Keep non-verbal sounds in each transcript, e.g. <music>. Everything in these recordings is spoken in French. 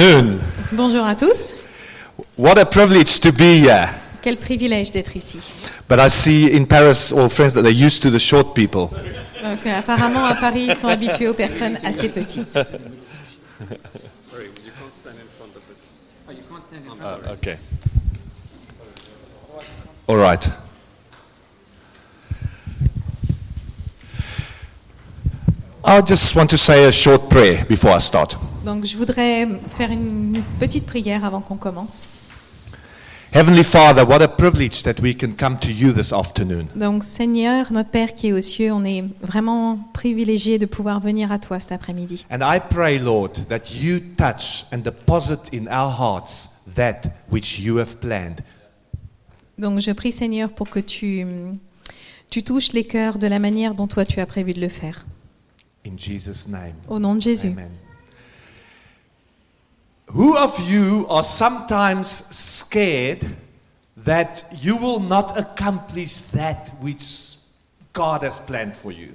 afternoon. Bonjour à tous. What a privilege to be here. Quel privilège d'être ici. But I see in Paris all friends that they're used to the short people. Donc, euh, apparemment, à Paris, ils sont habitués aux personnes assez petites. Okay. All right. I just want to say a short prayer before I start. Donc, je voudrais faire une petite prière avant qu'on commence. Heavenly Father, what a privilege that we can come to you this afternoon. Donc, Seigneur, notre Père qui est aux cieux, on est vraiment privilégié de pouvoir venir à toi cet après-midi. And I pray, Lord, that you touch and deposit in our hearts that which you have planned. Donc, je prie, Seigneur, pour que tu, tu touches les cœurs de la manière dont toi tu as prévu de le faire. In Jesus' name. Au nom de Jésus. Amen. Who of you are sometimes scared that you will not accomplish that which God has planned for you?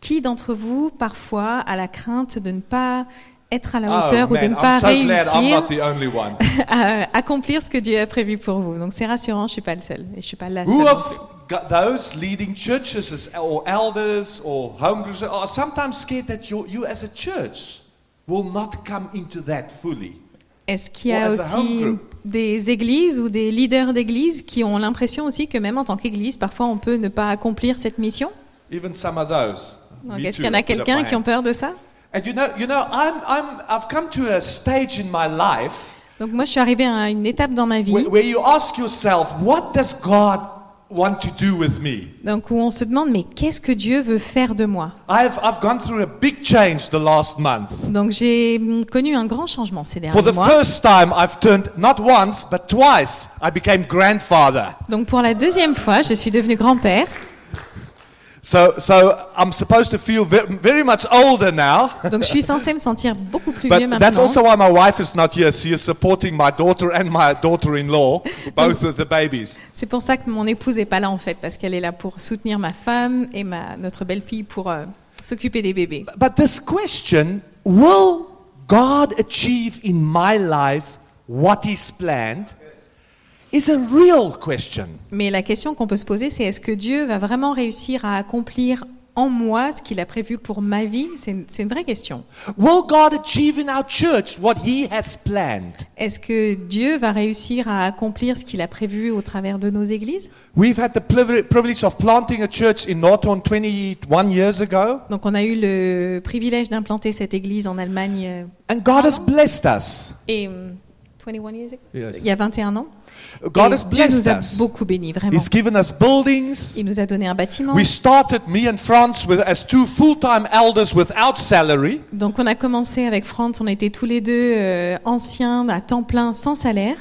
Qui d'entre vous, parfois, a la crainte de ne pas être à la Oh, hauteur ou de man, ne pas so réussir not the only one. <laughs> à accomplir ce que Dieu a prévu pour vous? Donc c'est rassurant, je suis pas le seul et je suis pas la Who seule. of got those leading churches or elders or home groups are sometimes scared that you, you as a church will not come into that fully? Est-ce qu'il y a aussi des églises ou des leaders d'églises qui ont l'impression aussi que même en tant qu'église, parfois on peut ne pas accomplir cette mission? Even some of those. Donc, Est-ce qu'il y en a quelqu'un qui ont peur de ça? And you know, you know, I'm, I'm, I've come to a stage in my life Donc moi je suis arrivée à une étape dans ma vie where you ask yourself, what does God want to do with me? donc où on se demande mais qu'est-ce que Dieu veut faire de moi? I've, I've gone through a big change the last month. Donc j'ai hum, connu un grand changement ces For derniers the mois. first time, I've turned, not once, but twice, I became grandfather. Donc pour la deuxième fois, je suis devenue grand-père. So, so I'm supposed to feel ve- very much older now. Donc je suis censée me sentir beaucoup plus vieux But that's maintenant. also why my wife is not here. She is supporting my daughter and my daughter-in-law, <laughs> both of the babies. C'est pour ça que mon épouse est pas là en fait, parce qu'elle est là pour soutenir ma femme et ma, notre belle-fille pour euh, s'occuper des bébés. But this question, will God achieve in my life what He's planned, is a real question. Mais la question qu'on peut se poser, c'est est-ce que Dieu va vraiment réussir à accomplir en moi ce qu'il a prévu pour ma vie? C'est une, vraie question. Will God achieve in our church what He has planned? Est-ce que Dieu va réussir à accomplir ce qu'il a prévu au travers de nos églises? We've had the privi- privilege of planting a church in Norton 21 years ago, Donc on a eu le privilège d'implanter cette église en Allemagne euh, and God has blessed us. et 21 years ago? Yes. il y a 21 ans? God Et has Dieu nous a us. beaucoup bénis, vraiment. He's given us buildings. Il nous a donné un bâtiment. We started, me and Franz, with, as two full-time elders without salary. Donc on a commencé avec Franz, on était tous les deux euh, anciens à temps plein sans salaire.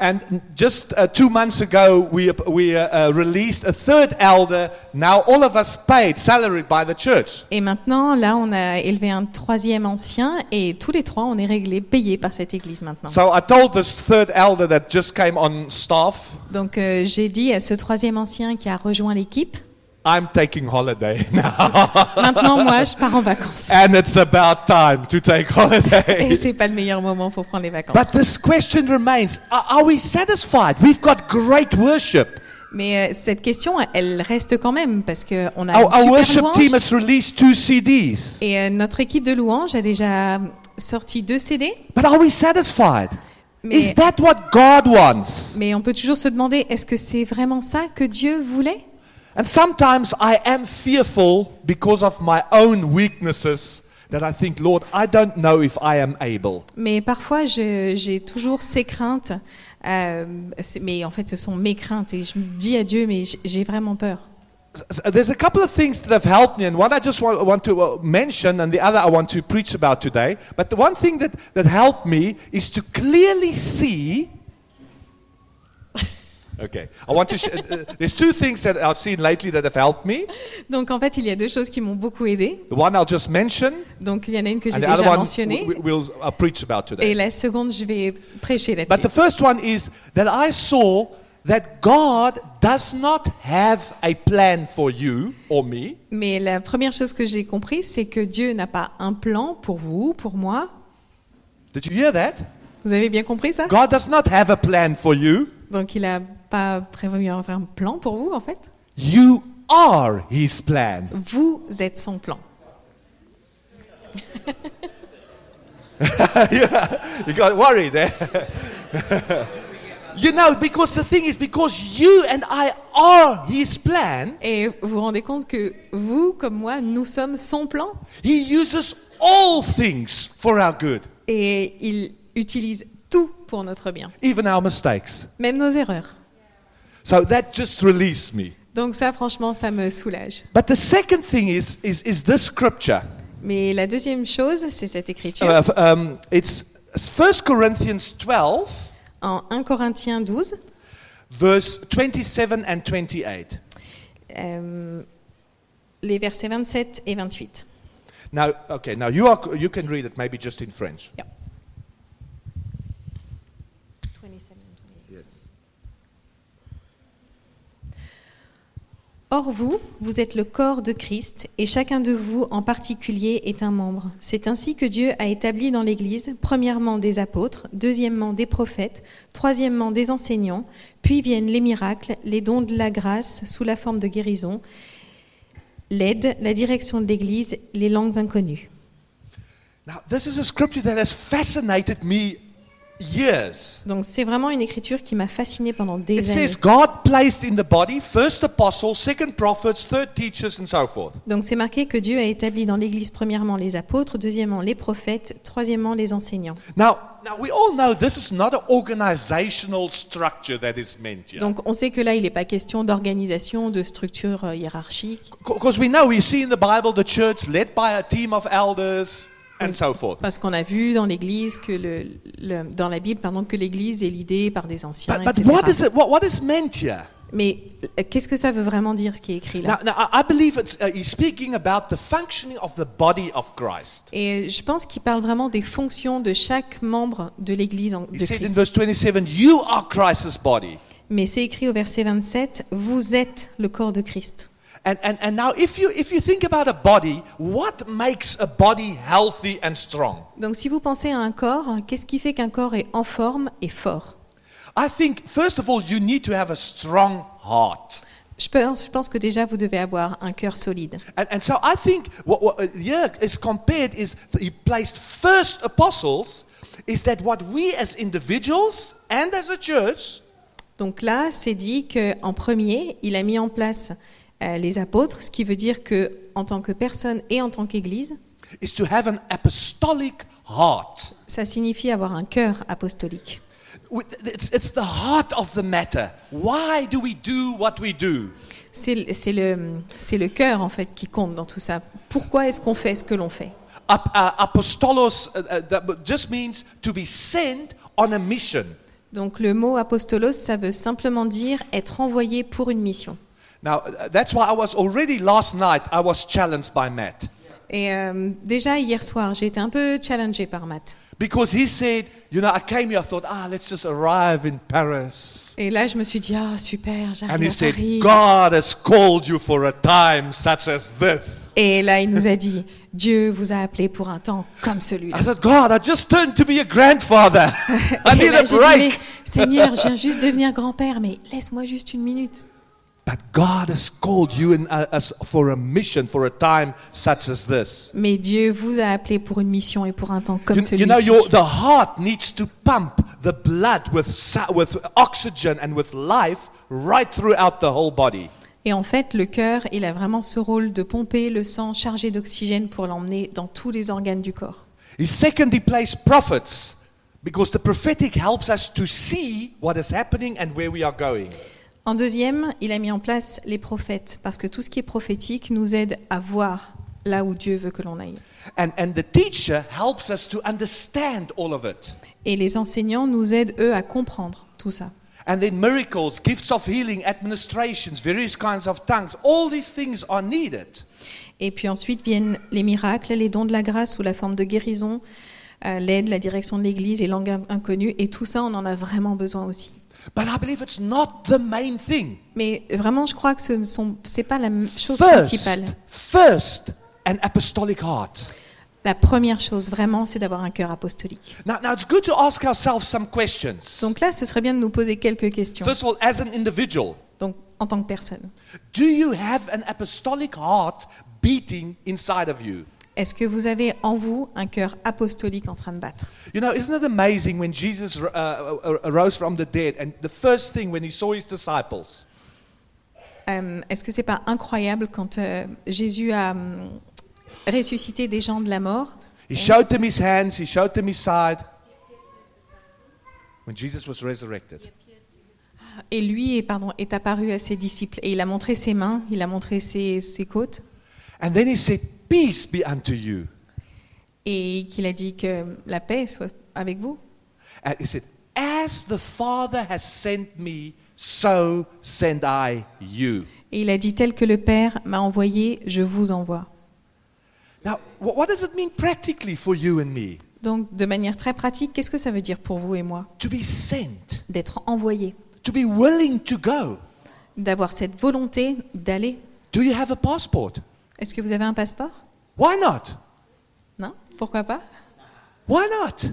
And just uh, two months ago, we, we uh, uh, released a third elder. Now all of us paid, salaried by the church. Et maintenant, là, on a élevé un troisième ancien et tous les trois, on est réglés, payés par cette église maintenant. So I told this third elder that just came on staff, Donc euh, j'ai dit à ce troisième ancien qui a rejoint l'équipe, I'm taking holiday <laughs> now. maintenant moi, je pars en vacances. and it's about time to take Et holiday. c'est pas le meilleur moment pour prendre les vacances. But this question remains are, we satisfied? We've got great worship. Mais euh, cette question, elle reste quand même parce que on a Our, une our super worship louange. team has released two CDs. Et euh, notre équipe de louange a déjà sorti deux CD. But are we satisfied? Mais, Is that what God wants? mais on peut toujours se demander, est-ce que c'est vraiment ça que Dieu voulait? And sometimes I am fearful because of my own weaknesses that I think, Lord, I don't know if I am able. Mais parfois, j'ai toujours ces craintes. euh, mais en fait, ce sont mes craintes. Et je me dis à Dieu, mais j'ai vraiment peur. There's a couple of things that have helped me, and one I just want, want to uh, mention, and the other I want to preach about today. But the one thing that, that helped me is to clearly see. Okay, I want to. Uh, there's two things that I've seen lately that have helped me. Donc en fait, il y a deux choses qui m'ont beaucoup aidé. The one I'll just mention, Donc il y en a une que j'ai déjà mentionnée. we- we'll uh, preach about today. Et la seconde, je vais prêcher But là-dessus. the first one is that I saw that God does not have a plan for you or me. Mais la première chose que j'ai compris, c'est que Dieu n'a pas un plan pour vous, pour moi. Did you hear that? Vous avez bien compris ça? God does not have a plan for you. Donc il n'a pas prévu un un plan pour vous en fait? You are His plan. Vous êtes son plan. <laughs> you got worried, eh? <laughs> you know, because the thing is, because you and I are His plan, Et vous vous rendez compte que vous, comme moi, nous sommes son plan? He uses all things for our good, et il utilise tout pour notre bien, even our mistakes. même nos erreurs. So that just released me. Donc ça, franchement, ça me soulage. But the second thing is, is, is this scripture. Mais la deuxième chose, c'est cette écriture. Uh, f- um, it's 1 Corinthians 12, En 1 Corinthiens 12, verse 27 and 28. euh, les versets 27 et 28. Now, okay, now you, are, you can read it maybe just in French. Or vous, vous êtes le corps de Christ, et chacun de vous en particulier est un membre. C'est ainsi que Dieu a établi dans l'Église, premièrement des apôtres, deuxièmement des prophètes, troisièmement des enseignants, puis viennent les miracles, les dons de la grâce sous la forme de guérison, l'aide, la direction de l'Église, les langues inconnues. Now, this scripture that has fascinated years. Donc c'est vraiment une écriture qui m'a fascinée pendant It des années. says God placed in the body first apostles, second prophets, third teachers, and so forth. Donc c'est marqué que Dieu a établi dans l'Église premièrement les apôtres, deuxièmement les prophètes, troisièmement les enseignants. Now, now we all know this is not an organizational structure that is meant here. Donc on sait que là, il n'est pas question d'organisation, de structure euh, hiérarchique, Because we know, we see in the Bible the church led by a team of elders and so forth. parce qu'on a vu dans l'Église que le, le- dans la Bible, pardon, que l'Église est l'idée par des anciens, But, but etc. what is it? What, what is meant here? Mais euh, qu'est-ce que ça veut vraiment dire ce qui est écrit là? Now, now I I believe it's, he's speaking about the functioning of the body of Christ. Et je pense qu'il parle vraiment des fonctions de chaque membre de l'Église de in Christ. verse 27, You are Christ's body. Mais c'est écrit au verset 27, vous êtes le corps de Christ. And, and, and now, if you, if you think about a body, what makes a body healthy and strong? Donc si vous pensez à un corps, qu'est-ce qui fait qu'un corps est en forme et fort? I think, first of all, you need to have a strong heart. je pense, je pense que déjà vous devez avoir un cœur solide. And, and so I think what, what uh, is compared is he placed first apostles, is that what we as individuals and as a church Donc là, c'est dit qu'en premier, il a mis en place les apôtres, ce qui veut dire que en tant que personne et en tant qu'Église, ça signifie avoir un cœur apostolique. With- It's, it's the heart of the matter. Why do we do what we do? C'est le, c'est le cœur en fait qui compte dans tout ça. Pourquoi est-ce qu'on fait ce que l'on fait? Ap- uh, apostolos uh, uh, that just means to be sent on a mission. Donc le mot apostolos, ça veut simplement dire être envoyé pour une mission. Now, that's why I was already last night, I was challenged by Matt. Et euh, déjà hier soir, j'ai été un peu challengée par Matt. Because he said, you know, I came here, I thought, ah, let's just arrive in Paris. Et là, je me suis dit, ah super, And j'arrive he à said, Paris. God has called you for a time such as this. Et là, il nous a dit, Dieu vous a appelé pour un temps comme celui-là. I thought, God, I just turned to be a grandfather. <laughs> I Et need là, a j'ai dit, mais break. Seigneur, je viens juste devenir grand-père, mais laisse-moi juste une minute. Mais Dieu vous a appelé pour une mission et pour un temps comme You, you know, celui-ci. your, the heart needs to pump the blood with, with oxygen and with life right throughout the whole body. Et en fait, le cœur, il a vraiment ce rôle de pomper le sang chargé d'oxygène pour l'emmener dans tous les organes du corps. He secondly placed prophets because the prophetic helps us to see what is happening and where we are going. En deuxième, il a mis en place les prophètes, parce que tout ce qui est prophétique nous aide à voir là où Dieu veut que l'on aille. And, and the teacher helps us to understand all of it. Et les enseignants nous aident, eux, à comprendre tout ça. And then miracles, gifts of healing, administrations, various kinds of tongues, all these things are needed. Et puis ensuite viennent les miracles, les dons de la grâce sous la forme de guérison, euh, l'aide, la direction de l'Église et langue in- inconnue. Et tout ça, on en a vraiment besoin aussi. But I believe it's not the main thing. Mais vraiment, je crois que ce ne sont, c'est pas la chose First, principale. first, an apostolic heart. La première chose, vraiment, c'est d'avoir un cœur apostolique. Now, now it's good to ask ourselves some questions. Donc là, ce serait bien de nous poser quelques questions. First of all, as an individual, Donc, en tant que personne, do you have an apostolic heart beating inside of you? Est-ce que vous avez en vous un cœur apostolique en train de battre? You know, isn't it amazing when Jesus uh, uh, arose from the dead and the first thing when he saw his disciples, Euh, Est-ce que c'est pas incroyable quand euh, Jésus a hum, ressuscité des gens de la mort he showed them his hands, he showed them his side. When Jesus was resurrected. et lui est, pardon, est apparu à ses disciples et il a montré ses mains, il a montré ses, ses côtes And then he said, Peace be unto you. et qu'il a dit que la paix soit avec vous. And he said, As the Father has sent me, so send I you. Et il a dit tel que le Père m'a envoyé, je vous envoie. Now, wh- what does it mean practically for you and me? Donc de manière très pratique, qu'est-ce que ça veut dire pour vous et moi? To be sent, D'être envoyé, to be willing to go. d'avoir cette volonté d'aller. Do you have a passport? Est-ce que vous avez un passeport? Why not? Non? Pourquoi pas? Why not?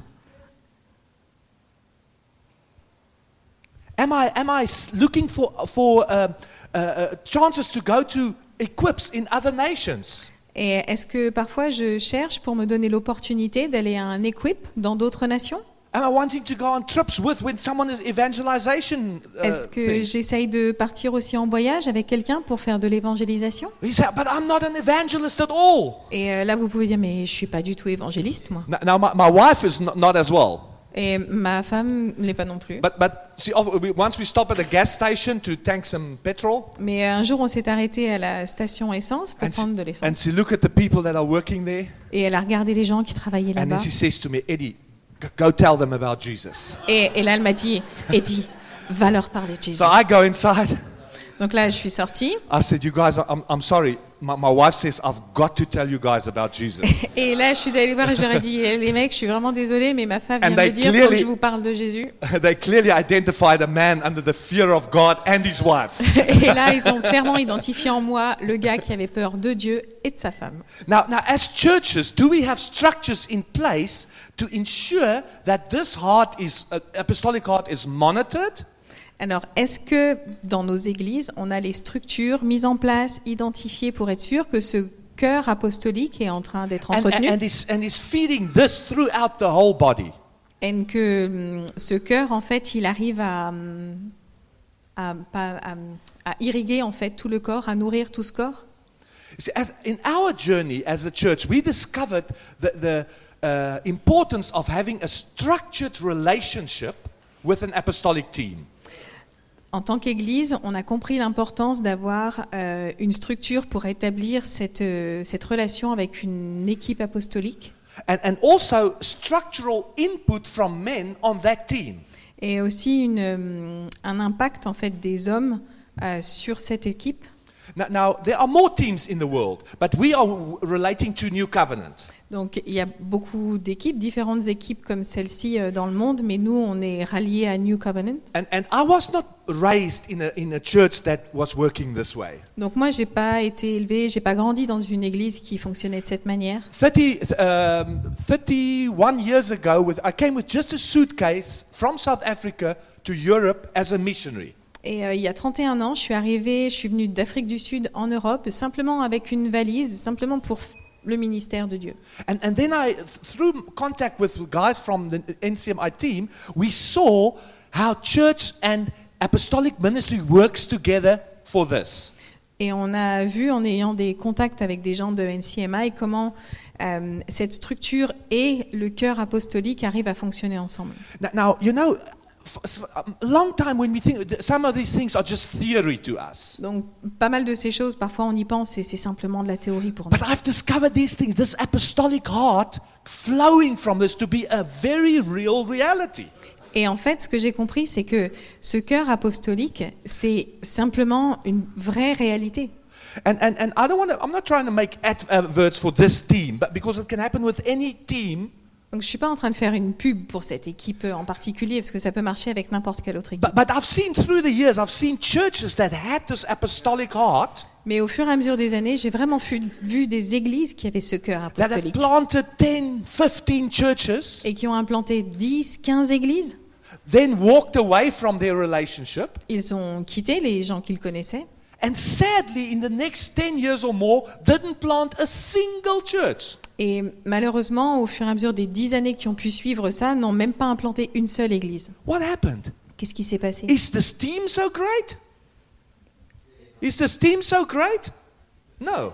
Am I, am I looking for, for uh, uh, uh, chances to go to equips in other nations? Et est-ce que parfois je cherche pour me donner l'opportunité d'aller à un equip dans d'autres nations? Am I wanting to go on trips with when someone is evangelization? Est-ce que j'essaye de partir aussi en voyage avec quelqu'un pour faire de l'évangélisation? You say, but I'm not an evangelist at all. Et euh, là, vous pouvez dire, mais je suis pas du tout évangéliste, moi. Now, my, my wife is not, not as well. Et ma femme ne l'est pas non plus. But, but see, of- we- once we stop at a gas station to tank some petrol, Mais un jour, on s'est arrêté à la station essence pour and she, prendre de and l'essence. she look at the people that are working there, Et elle a regardé les gens qui travaillaient and là-bas. then she says to me, Eddie, go tell them about Jesus. Et, et là, elle m'a dit, Eddie, va leur parler de Jésus. So I go inside. Donc là, je suis sortie. I said, you guys, I'm, I'm sorry. My, my wife says, I've got to tell you guys about Jesus. <laughs> Et là, je suis allée voir et je leur ai dit, Eh, les mecs, je suis vraiment désolée, mais ma femme And vient they me dire faut que clearly- je vous parle de Jésus. <laughs> they clearly identified a man under the fear of God and his wife. <laughs> Et là, ils ont clairement identifié en moi le gars qui avait peur de Dieu et de sa femme. Now, now, as churches, do we have structures in place to ensure that this heart is, uh, apostolic heart is monitored? Alors, est-ce que dans nos églises, on a les structures mises en place, identifiées pour être sûr que ce cœur apostolique est en train d'être and, entretenu and, is, and is feeding this throughout the whole body? et que hum, ce cœur, en fait, il arrive à, hum, à, pas- à- à irriguer en fait tout le corps, à nourrir tout ce corps? You see, as, in our journey as a church, we discovered the, the uh, importance of having a structured relationship with an apostolic team. En tant qu'Église, on a compris l'importance d'avoir euh, une structure pour établir cette, euh, cette relation avec une équipe apostolique And, and also structural input from men on that team. et aussi une, euh, un impact en fait des hommes sur cette équipe. Now, now, there are more teams in the world, but we are relating to New Covenant. Donc il y a beaucoup d'équipes, différentes équipes comme celle-ci euh, dans le monde, mais nous on est ralliés à New Covenant. And, and I was not raised in a, in a church that was working this way. Donc moi j'ai pas été élevé, j'ai pas grandi dans une église qui fonctionnait de cette manière. 30, um, 31 years ago, with, I came with just a suitcase from South Africa to Europe as a missionary. Et euh, il y a 31 ans, je suis arrivée, je suis venue d'Afrique du Sud en Europe, simplement avec une valise, simplement pour le ministère de Dieu. And, and then I, through contact with guys from the NCMI team, we saw how church and apostolic ministry works together for this. Et on a vu en ayant des contacts avec des gens de NCMI comment euh, cette structure et le cœur apostolique arrivent à fonctionner ensemble. Now, now you know, f- s- a long time when we think, some of these things are just theory to us. Donc pas mal de ces choses, parfois on y pense et c'est simplement de la théorie pour nous. But I've discovered these things, this apostolic heart flowing from this to be a very real reality. Et en fait, ce que j'ai compris, c'est que ce cœur apostolique, c'est simplement une vraie réalité. And, and, and I don't want to, I'm not trying to make adverts for this team, but because it can happen with any team Donc je suis pas en train de faire une pub pour cette équipe en particulier parce que ça peut marcher avec n'importe quelle autre équipe. But, but I've seen through the years, I've seen churches that had this apostolic heart Mais au fur et à mesure des années, j'ai vraiment vu, vu des églises qui avaient ce cœur apostolique planted 10, 15 churches, et qui ont implanté 10, 15 églises. then walked away from their relationship. Ils ont quitté les gens qu'ils connaissaient And sadly, in the next 10 years or more, didn't plant a single church. et malheureusement, au fur et à mesure des 10 années qui ont pu suivre ça, n'ont même pas implanté une seule église. What happened? Qu'est-ce qui s'est passé? Is this team so great? Is this team so great? No.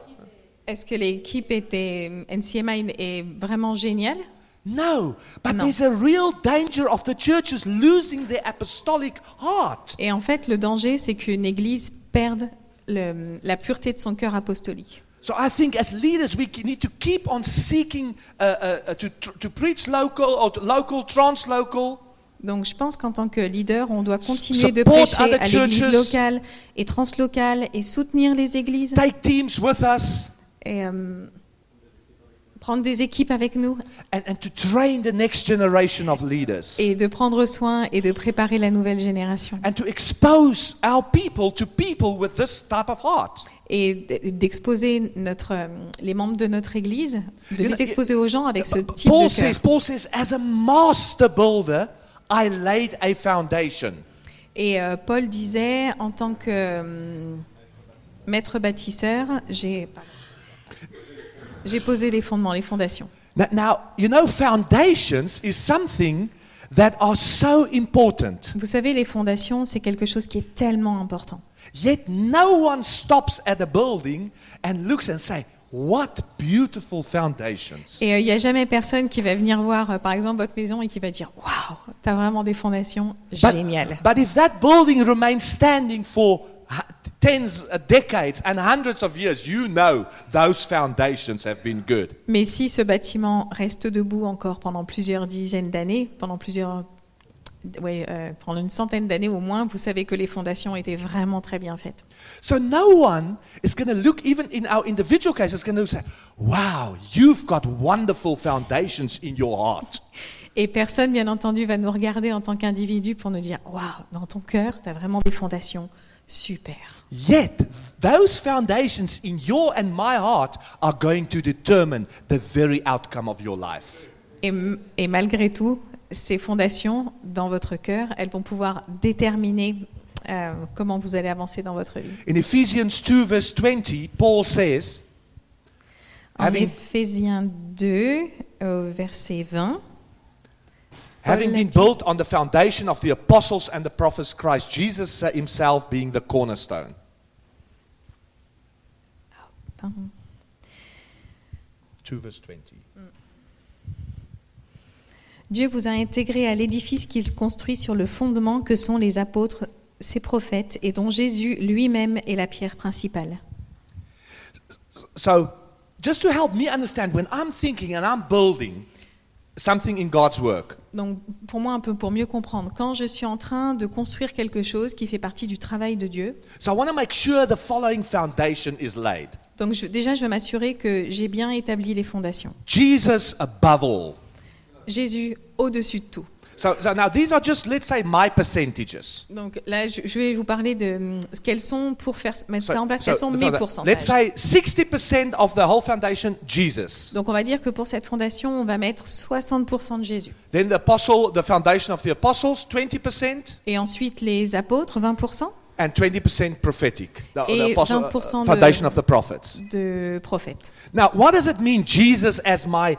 Est-ce que l'équipe était NCMI est vraiment géniale? No. But No. there's a real danger of the churches losing their apostolic heart. Et en fait, le danger, c'est qu'une église perde le- la pureté de son cœur apostolique. So I think as leaders, we need to keep on seeking uh, uh, uh, to, to preach local or to local, translocal. Donc je pense qu'en tant que leader, on doit continuer de prêcher à l'église locale et translocale et soutenir les églises Take teams with us et euh, prendre des équipes avec nous and, and to train the next generation of leaders. et de prendre soin et de préparer la nouvelle génération And to expose our people to people with this type of heart. et d'exposer notre euh, les membres de notre église, de les exposer aux gens avec ce But type Paul de cœur. says, Paul says, as a master builder, I laid a foundation. Et euh, Paul disait, en tant que euh, maître bâtisseur, j'ai j'ai posé les fondements, les fondations. Now, now, you know, foundations is something that are so important. Vous savez, les fondations, c'est quelque chose qui est tellement important. Yet no one stops at a building and looks and say, "What beautiful foundations!" Et euh, il n'y a jamais personne qui va venir voir, euh, par exemple, votre maison et qui va dire Waouh, t'as vraiment des fondations But, géniales. but if that building remains standing for tens, uh, decades, and hundreds of years, you know those foundations have been good. Mais si ce bâtiment reste debout encore pendant plusieurs dizaines d'années, pendant plusieurs. Ouais, euh, pendant une centaine d'années au moins, vous savez que les fondations étaient vraiment très bien faites. So no one is going to look, even in our individual case, is going to say, "Wow, you've got wonderful foundations in your heart." <laughs> Et personne, bien entendu, va nous regarder en tant qu'individu pour nous dire Waouh, dans ton cœur, tu as vraiment des fondations super. Yet, those foundations in your and my heart are going to determine the very outcome of your life. Et, et malgré tout, ces fondations dans votre cœur, elles vont pouvoir déterminer euh, comment vous allez avancer dans votre vie. In Ephesians 2, verse 20, Paul says, En Having- Éphésiens 2, au verset 20, having been built on the foundation of the apostles and the prophets, Christ Jesus himself being the cornerstone. pardon. 2, verse 20. Dieu vous a intégré à l'édifice qu'il construit sur le fondement que sont les apôtres, ses prophètes, et dont Jésus lui-même est la pierre principale. So, just to help me understand, when I'm thinking and I'm building something in God's work, Donc, pour moi, un peu pour mieux comprendre, quand je suis en train de construire quelque chose qui fait partie du travail de Dieu, so I want to make sure the following foundation is laid donc je- déjà, je veux m'assurer que j'ai bien établi les fondations. Jesus above all. Jésus au-dessus de tout. So, so now these are just, let's say, my percentages. Donc là, je, je vais vous parler de hum, ce qu'elles sont pour faire mettre So- ça en place, so- quels sont so mes pourcentages. let's say 60% of the whole foundation, Jesus. Donc on va dire que pour cette fondation, on va mettre 60% de Jésus. Then the apostle, the foundation of the apostles, 20%, Et ensuite les apôtres, 20% and 20% prophetic. The, Et the apostle, 20% uh, de- foundation of the prophets. de prophètes. Now, what does it mean, Jesus as my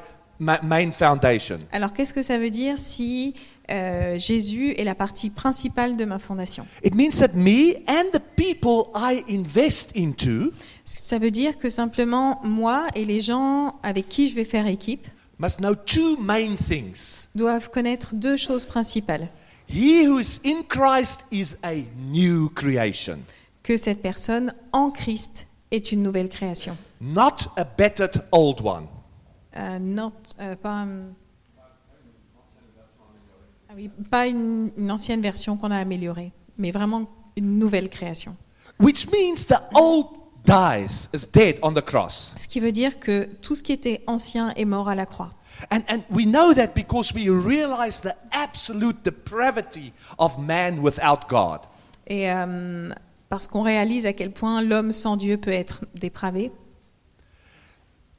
main foundation? Alors qu'est-ce que ça veut dire si euh, Jésus est la partie principale de ma fondation? It means that me and the people I invest into Ça veut dire que simplement moi et les gens avec qui je vais faire équipe must know two main things. doivent connaître deux choses principales. He who is in Christ is a new creation, Que cette personne en Christ est une nouvelle création. not a bettered old one. Euh, not, euh, pas, ah oui, pas une, une ancienne version qu'on a améliorée, mais vraiment une nouvelle création. Which means the old dies, is dead on the cross. Ce qui veut dire que tout ce qui était ancien est mort à la croix. And, and we know that because we realize the absolute depravity of man without God. Et euh, parce qu'on réalise à quel point l'homme sans Dieu peut être dépravé.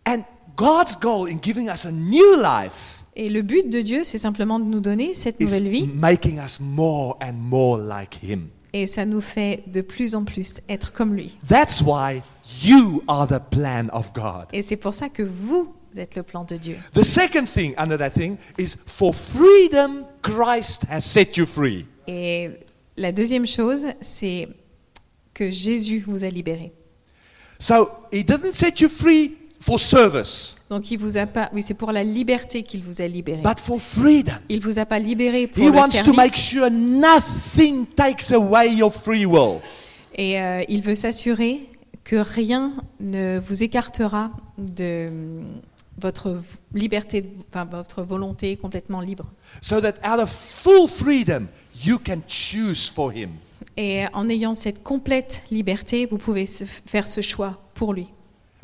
And God's goal in giving us a new life Et le but de Dieu, c'est simplement de nous donner cette nouvelle vie. making us more and more like Him. Et ça nous fait de plus en plus être comme lui. That's why you are the plan of God. Et c'est pour ça que vous êtes le plan de Dieu. The second thing under that thing is for freedom, Christ has set you free. Et la deuxième chose, c'est que Jésus vous a libéré. So He doesn't set you free for service, Donc il vous a pas, oui, c'est pour la liberté qu'il vous a libéré. but for freedom. Il vous a pas libéré pour He le wants to make service. sure nothing takes away your free will. Et euh, il veut s'assurer que rien ne vous écartera de votre liberté, enfin votre volonté complètement libre. So that out of full freedom, you can choose for Him. Et en ayant cette complète liberté, vous pouvez faire ce choix pour lui.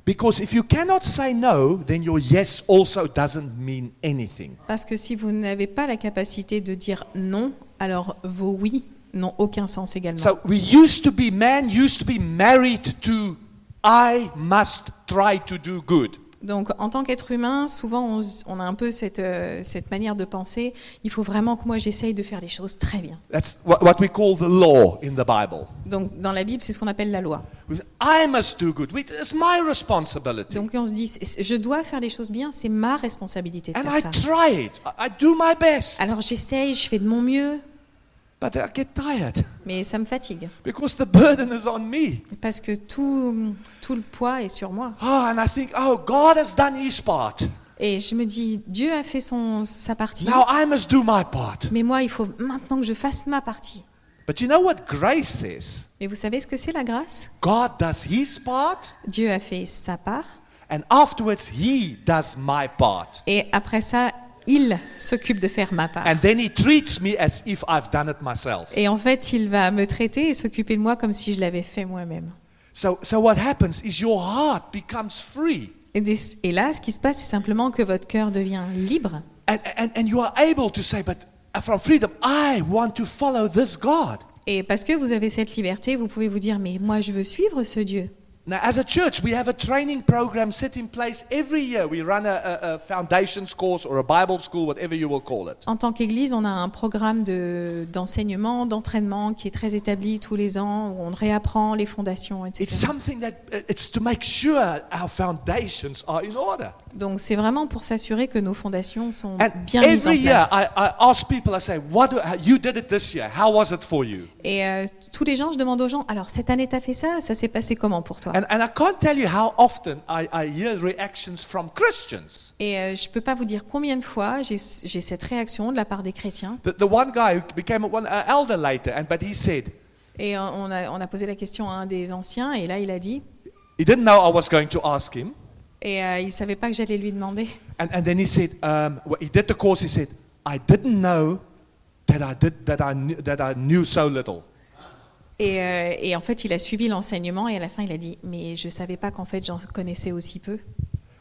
Because if you cannot say no, then your yes also doesn't mean anything. Parce que si vous n'avez pas la capacité de dire non, alors vos oui n'ont aucun sens également. So we used to be, man used to be married to, I must try to do good. Donc, en tant qu'être humain, souvent, on, a un peu cette, euh, cette manière de penser. Il faut vraiment que moi, j'essaye de faire les choses très bien. That's what, we call the law in the Bible. Donc, dans la Bible, c'est ce qu'on appelle la loi. I must do good, is my responsibility. Donc, on se dit, je dois faire les choses bien, c'est ma responsabilité de And faire I ça. try it. I I do my best. Alors, j'essaye, je fais de mon mieux, But I get tired mais ça me fatigue. because the burden is on me. Parce que tout, tout le poids est sur moi. Oh, and I think, oh, God has done his part. Et je me dis, Dieu a fait son, sa partie, Now I must do my part. mais moi, il faut maintenant que je fasse ma partie. But you know what grace says? Mais vous savez ce que c'est la grâce? God does his part, Dieu a fait sa part, and afterwards he does my part. et après ça, il s'occupe de faire ma part. And then he treats me as if I've done it myself. Et en fait, il va me traiter et s'occuper de moi comme si je l'avais fait moi-même. So, so what happens is your heart becomes free. Et, des- et là, ce qui se passe, c'est simplement que votre cœur devient libre. And, and, and you are able to say, but from freedom, I want to follow this God. Et parce que vous avez cette liberté, vous pouvez vous dire, mais moi, je veux suivre ce Dieu. Now, as a church, we have a training program set in place every year. We run a, a, a foundations course or a Bible school, whatever you will call it. En tant qu'Église, on a un programme de- d'enseignement, d'entraînement qui est très établi tous les ans, où on réapprend les fondations, It's etc. something that uh, it's to make sure our foundations are in order. Donc c'est vraiment pour s'assurer que nos fondations sont And bien mises en every year, place. I, I ask people, I say, what do, you did it this year. How was it for you? Et euh, tous les gens, je demande aux gens, alors cette année, tu as fait ça, ça s'est passé comment pour toi? And, and I can't tell you how often I, I hear reactions from Christians. Et euh, je ne peux pas vous dire combien de fois j'ai j'ai cette réaction de la part des chrétiens. The, the one guy who became one uh, elder later, and but he said Et euh, on a, on a posé la question à un des anciens, et là il a dit, he didn't know I was going to ask him, et euh, il ne savait pas que j'allais lui demander. and, and then he said um, well, he did the course. He said I didn't know that I did that I knew, that I knew so little. Et, euh, et en fait, il a suivi l'enseignement, et à la fin, il a dit, mais je ne savais pas qu'en fait, j'en connaissais aussi peu.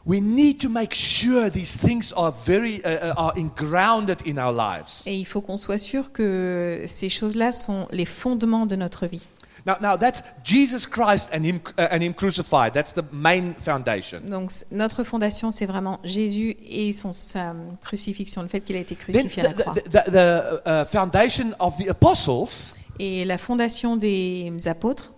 We need to make sure these things are very uh, uh, are grounded in our lives. Et il faut qu'on soit sûr que ces choses-là sont les fondements de notre vie. Now, now that's Jesus Christ and him uh, and him crucified. That's the main foundation. Donc notre fondation, c'est vraiment Jésus et son, sa crucifixion, le fait qu'il a été Then crucifié à la the, croix. the, the, the uh, foundation of the apostles. Et la fondation des apôtres,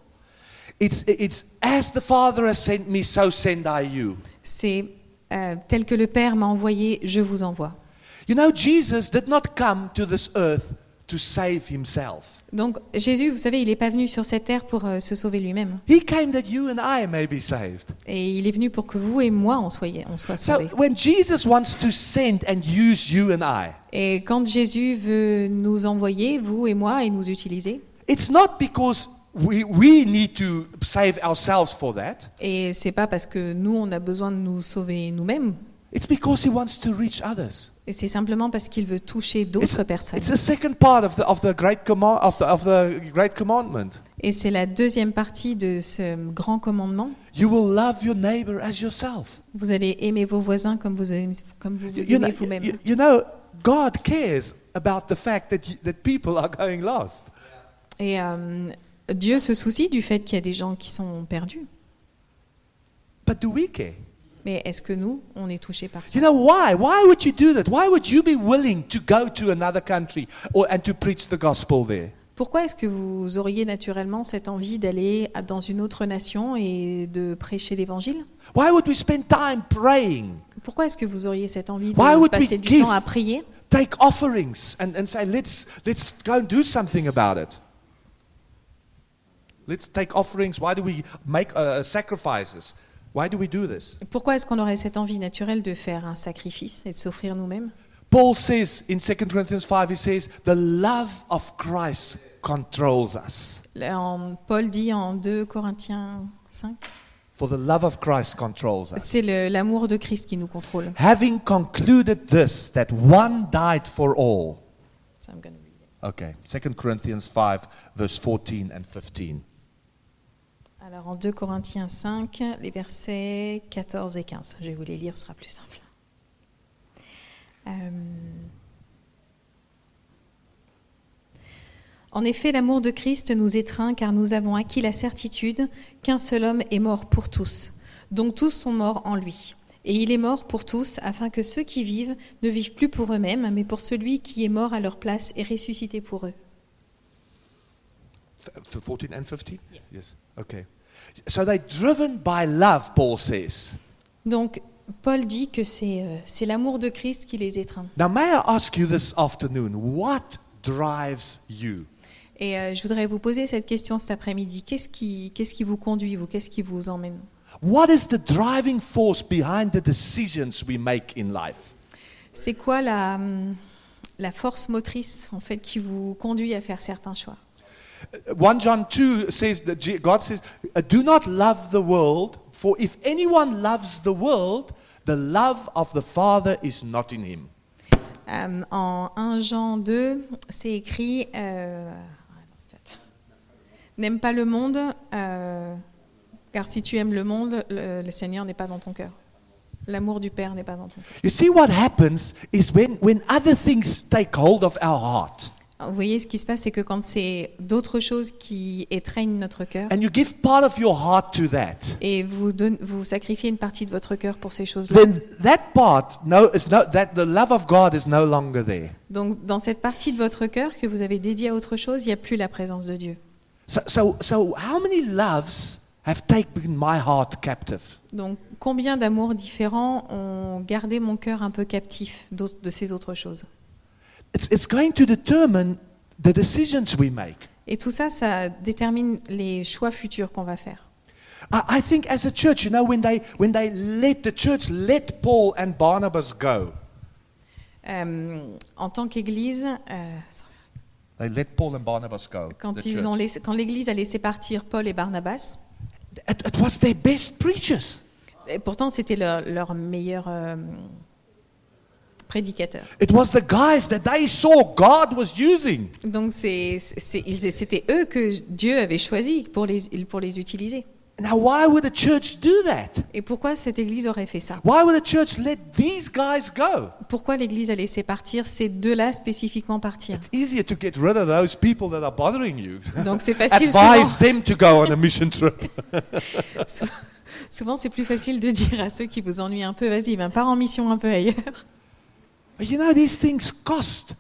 It's, it's as the Father has sent me, so send I you. c'est euh, tel que le Père m'a envoyé, je vous envoie. You know, Jesus did not come to this earth to save himself. Donc Jésus, vous savez, il n'est pas venu sur cette terre pour euh, se sauver lui-même. He came that you and I may be saved. Et il est venu pour que vous et moi, on, soyez, on soit So sauvés. when Jesus wants to send and use you and I, Et quand Jésus veut nous envoyer, vous et moi, et nous utiliser, it's not because we, we need to save ourselves for that. et c'est pas parce que nous, on a besoin de nous sauver nous-mêmes, It's because He wants to reach others. Et c'est simplement parce qu'il veut toucher It's, d'autres personnes. Et c'est la deuxième partie de ce grand commandement. You will love your neighbor as yourself. Vous allez aimer vos voisins comme vous aimez, comme vous, vous You, you know, aimez vous-même. you- you know, God cares about the fact that, you, that people are going lost. Et euh, Dieu se soucie du fait qu'il y a des gens qui sont perdus. But do we care? Mais est-ce que nous, on est touchés par ça? You know why? Why would you do that? Why would you be willing to go to another country or, and to preach the gospel there? Pourquoi est-ce que vous auriez naturellement cette envie d'aller dans une autre nation et de prêcher l'évangile? Why would we spend time praying, Pourquoi est-ce que vous auriez cette envie Why de would we passer du give- temps à prier? take offerings, and, and say, let's, let's go and do something about it? Let's take offerings. Why do we make uh, sacrifices? Why do we do this? Pourquoi est-ce qu'on aurait cette envie naturelle de faire un sacrifice et de s'offrir nous-mêmes Paul says in 2 Corinthians 5, he says, the love of Christ controls us. Paul dit en 2 Corinthiens 5, For the love of Christ controls us. c'est l'amour de Christ qui nous contrôle. Having concluded this, that one died for all. So I'm gonna read it. Okay, 2 Corinthians 5, verse 14 and 15. Alors en 2 Corinthiens 5, les versets 14 et 15. Je vais vous les lire, ce sera plus simple. Euh, En effet, l'amour de Christ nous étreint car nous avons acquis la certitude qu'un seul homme est mort pour tous. Donc tous sont morts en lui. Et il est mort pour tous afin que ceux qui vivent ne vivent plus pour eux-mêmes, mais pour celui qui est mort à leur place et ressuscité pour eux. F- f- 14 and 15? Yes. Okay. So they're driven by love, Paul says. Donc Paul dit que c'est euh, c'est l'amour de Christ qui les étreint. Now, may I ask you this afternoon, what drives you? Et euh, je voudrais vous poser cette question cet après-midi. Qu'est-ce qui, qu'est-ce qui vous conduit, vous? Qu'est-ce qui vous emmène? What is the driving force behind the decisions we make in life? C'est quoi la, hum, la force motrice en fait qui vous conduit à faire certains choix? 1 John 2 says that God says, "Uh, Do not love the world, for if anyone loves the world, the love of the Father is not in him. Euh, En 1 Jean 2, c'est écrit euh, N'aime pas le monde, euh, car si tu aimes le monde, le, le Seigneur n'est pas dans ton cœur. L'amour du Père n'est pas dans ton cœur. You see, what happens is when, when other things take hold of our heart, Vous voyez, ce qui se passe, c'est que quand c'est d'autres choses qui étreignent notre cœur, and you give part of your heart to that, et vous, donne- vous sacrifiez une partie de votre cœur pour ces choses-là. then that part, no, is no, that the love of God is no longer there. Donc, dans cette partie de votre cœur que vous avez dédiée à autre chose, il n'y a plus la présence de Dieu. So, so, so how many loves have taken my heart captive? Donc, combien d'amours différents ont gardé mon cœur un peu captif d'autres- de ces autres choses? It's, it's going to determine the decisions we make. Et tout ça, ça détermine les choix futurs qu'on va faire. I, I think as a church, you know, when they, when they let the church let Paul and Barnabas go, Euh, en tant qu'Église, euh, they let Paul and Barnabas go. quand, the ils church. ont laissé- quand l'Église a laissé partir Paul et Barnabas, It, it was their best preachers. et pourtant c'était leur, leur meilleur euh, It was the guys that they saw God was using. Donc c'était eux que Dieu avait choisi pour les, pour les utiliser. Now, why would a church do that? Et pourquoi cette Église aurait fait ça? Why would a church let these guys go? Pourquoi l'Église a laissé partir ces deux-là spécifiquement partir? Easier to get rid of those people that are bothering you. Donc c'est <laughs> facile Advise souvent. them to go on a mission trip. <laughs> <laughs> sou- Souvent c'est plus facile de dire à ceux qui vous ennuient un peu, vas-y, ben, pars en mission un peu ailleurs. You know, these things cost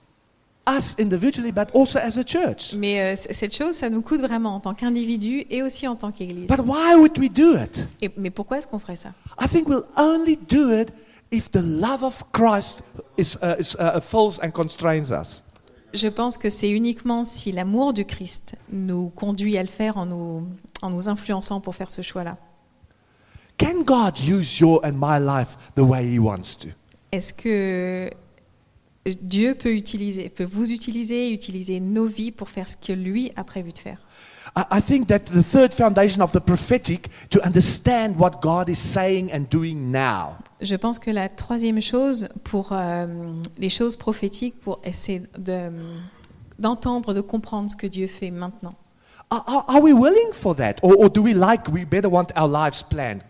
us individually, but also as a church. Mais euh, cette chose, ça nous coûte vraiment en tant qu'individu et aussi en tant qu'Église. But why would we do it? Et- mais pourquoi est-ce qu'on ferait ça? I think we'll only do it if the love of Christ is, uh, is, uh, and constrains us. Je pense que c'est uniquement si l'amour du Christ nous conduit à le faire en nous, en nous influençant pour faire ce choix-là. Can God use your and my life the way He wants to? Est-ce que Dieu peut utiliser, peut vous utiliser, utiliser nos vies pour faire ce que lui a prévu de faire. I, think that the third foundation of the prophetic to understand what God is saying and doing now. Je pense que la troisième chose pour euh, les choses prophétiques, pour essayer de- d'entendre, de comprendre ce que Dieu fait maintenant. Are, are, are we willing for that? Or, or do we like, we better want our lives planned?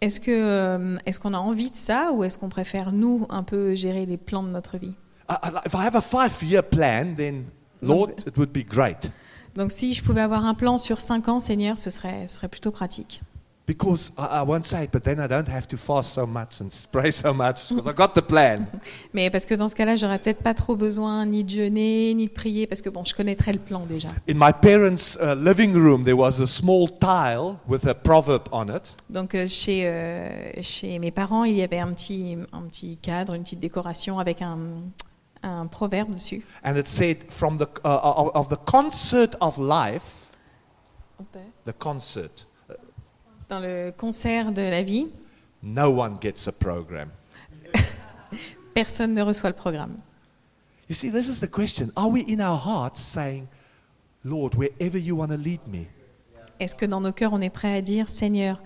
Est-ce que euh, est-ce qu'on a envie de ça ou est-ce qu'on préfère nous un peu gérer les plans de notre vie? I, I, if I have a five year plan, then Lord, it would be great. Donc si je pouvais avoir un plan sur cinq ans, Seigneur, ce serait ce serait plutôt pratique. Because I, I won't say it, but then I don't have to fast so much and <laughs> pray so much because I got the plan. <laughs> Mais parce que dans ce cas-là, j'aurais peut-être pas trop besoin ni de jeûner ni de prier parce que bon, je connaîtrais le plan déjà. In my parents' uh, living room, there was a small tile with a proverb on it. Donc euh, chez euh, chez mes parents, il y avait un petit un petit cadre, une petite décoration avec un un proverbe dessus. And it said, from the, uh, of, of the concert of life, the concert, Dans le concert de la vie, no one gets a program. <laughs> personne ne reçoit le programme. You see, this is the question. Are we in our hearts saying, Lord, wherever you want to lead me? Est-ce que dans nos cœurs, on est prêt à dire, Seigneur,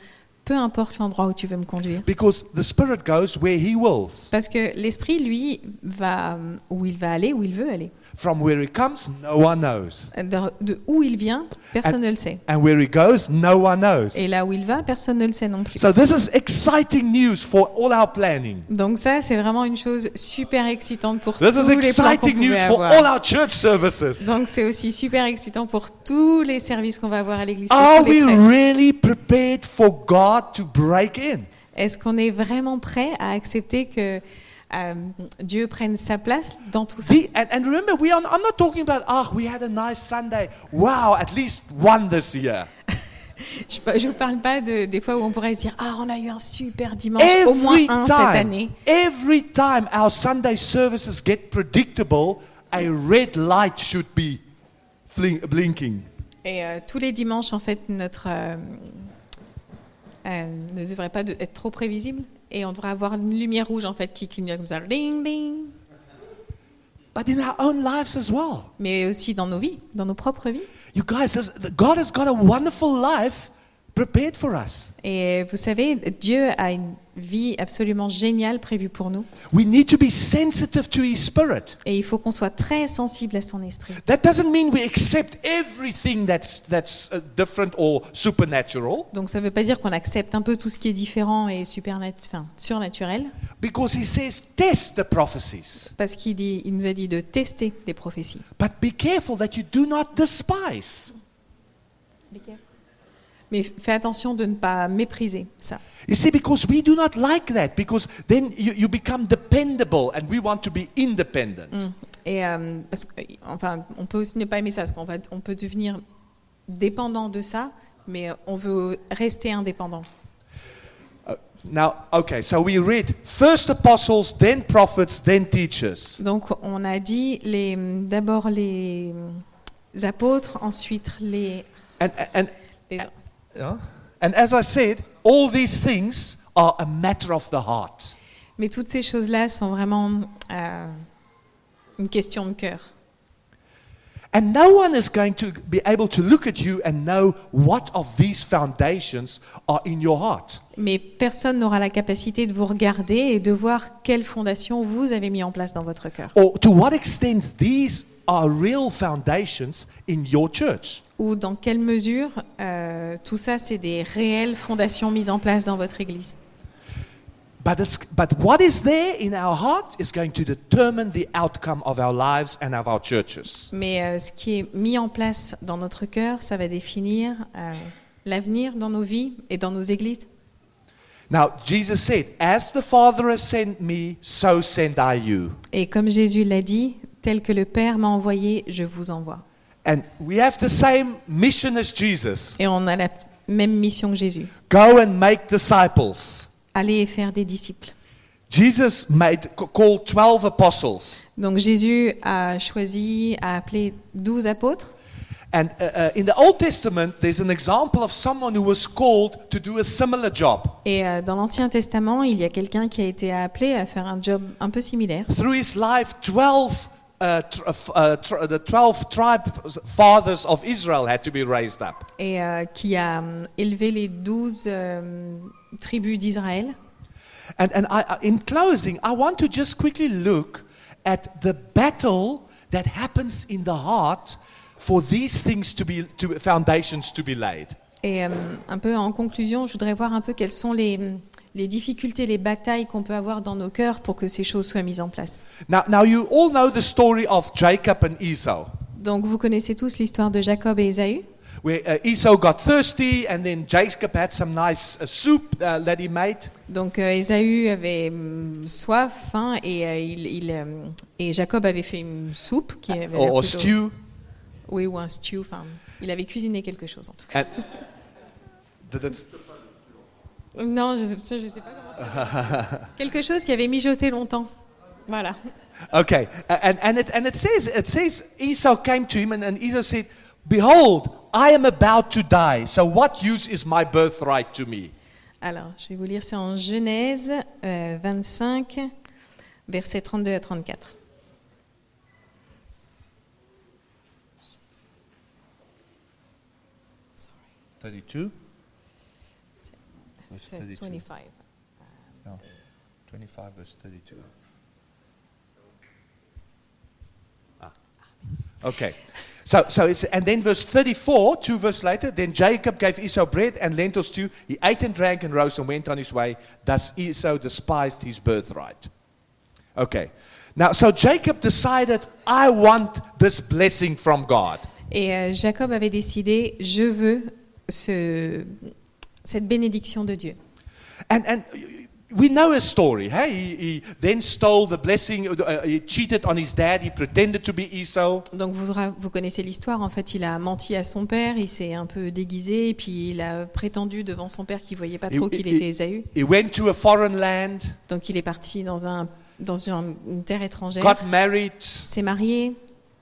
peu importe l'endroit où tu veux me conduire Because the Spirit goes where He wills. Parce que l'esprit, lui, va où il va aller, où il veut aller. From where He comes, no one knows. De, de où il vient, personne ne le sait. And where He goes, no one knows. Et là où il va, personne ne le sait non plus. So this is exciting news for all our planning. Donc ça, c'est vraiment une chose super excitante pour This tous is les plans qu'on exciting news pouvait for avoir. all our church services. Donc c'est aussi super excitant pour tous les services qu'on va avoir à l'église. Are we really prepared for God to break in? Est-ce qu'on est vraiment prêt à accepter que euh, Dieu prenne sa place dans tout ça and, and remember, we are, I'm not talking about, ah, we had a nice Sunday. Wow, at least one this year. Je ne vous parle pas de, des fois où on pourrait se dire Ah, on a eu un super dimanche, au moins Every un cette time, année. every time our Sunday services get predictable, a red light should be blinking. Et euh, tous les dimanches, en fait, notre euh, euh, ne devrait pas de- être trop prévisible. Et on devrait avoir une lumière rouge, en fait, qui clignote comme ça. Ding, ding. But in our own lives as well. Mais aussi dans nos vies, dans nos propres vies. You guys, God has got a wonderful life prepared for us. Et vous savez, Dieu a une vie absolument géniale prévue pour nous. We need to be sensitive to His Spirit. Et il faut qu'on soit très sensible à son esprit. That doesn't mean we accept everything that's, that's uh, different or supernatural, Donc ça ne veut pas dire qu'on accepte un peu tout ce qui est différent et supernat- enfin, surnaturel, because He says, test the prophecies. parce qu'il dit, il nous a dit de tester les prophéties. But be careful that you do not despise. Mais fais attention de ne pas mépriser ça. You see, because we do not like that, because then you, you become dependable and we want to be independent. Et euh, parce que, enfin, on peut aussi ne pas aimer ça, parce qu'on va, on peut devenir dépendant de ça, mais on veut rester indépendant. Now, okay, so we read first apostles, then prophets, then teachers. Donc on a dit les, d'abord les apôtres, ensuite les, And, and, les- yeah? and as I said, all these things are a matter of the heart. mais toutes ces choses-là sont vraiment euh, une question de cœur. And no one is going to be able to look at you and know what of these foundations are in your heart. Mais personne n'aura la capacité de vous regarder et de voir quelle fondation vous avez mis en place dans votre cœur. Or to what extent these are real foundations in your church. Ou dans quelle mesure euh, tout ça, c'est des réelles fondations mises en place dans votre Église? But, it's, but what is there in our heart is going to determine the outcome of our lives and of our churches. Mais euh, ce qui est mis en place dans notre cœur, ça va définir euh, l'avenir dans nos vies et dans nos églises. Now, Jesus said, As the Father has sent me, so send I you. Et comme Jésus l'a dit, tel que le Père m'a envoyé, je vous envoie. And we have the same mission as Jesus Et on a la même mission que Jésus. go and make disciples. Aller et faire des disciples. Jesus made, called 12 apostles. Donc Jésus a choisi, a appelé douze apôtres. And uh, uh, in the Old Testament, there's an example of someone who was called to do a similar job. Et euh, dans l'Ancien Testament, il y a quelqu'un qui a été appelé à faire un job un peu similaire. Through his life, 12, the 12 tribe fathers of Israel had to be raised up. Et euh, qui a hum, élevé les douze euh, tribus d'Israël. And, and I, in closing, I want to just quickly look at the battle that happens in the heart for these things to be, to, foundations to be laid. Et euh, un peu en conclusion, je voudrais voir un peu quelles sont les, les difficultés, les batailles qu'on peut avoir dans nos cœurs pour que ces choses soient mises en place. Now, now you all know the story of Jacob and Esau, Donc vous connaissez tous l'histoire de Jacob et Ésaü, where uh, Esau got thirsty and then Jacob had some nice uh, soup uh, that he made. Donc Ésaü avait hum, soif, faim, et, euh, il, il, euh, et Jacob avait fait une soupe qui avait or, or plutôt- stew. Oui, ou un stew. Enfin, il avait cuisiné quelque chose en tout cas. And <laughs> Non, je sais, je sais pas comment. quelque chose qui avait mijoté longtemps. Voilà. okay, and, and, it, and it, says, it says Esau came to him and, and Esau said, Behold, I am about to die, so what use is my birthright to me? Alors, je vais vous lire, c'est en Genèse euh, 25, versets 32 à 34. 32? C'est 25. No, 25 verse 32. Ah. Okay. So, so it's, and then verse 34, two verses later, then Jacob gave Esau bread and lentils too. He ate and drank and rose and went on his way. Thus Esau despised his birthright. Okay. Now, so Jacob decided, I want this blessing from God. Et euh, Jacob avait décidé, je veux ce, cette bénédiction de Dieu. And, and we know his story. Hey? He, he then stole the blessing, uh, he cheated on his dad, he pretended to be Esau. Donc vous, vous connaissez l'histoire, en fait, il a menti à son père, il s'est un peu déguisé, et puis il a prétendu devant son père qu'il voyait pas trop qu'il était Ésaü. He went to a foreign land, Donc il est parti dans, un, dans une, une terre étrangère, got married, s'est marié,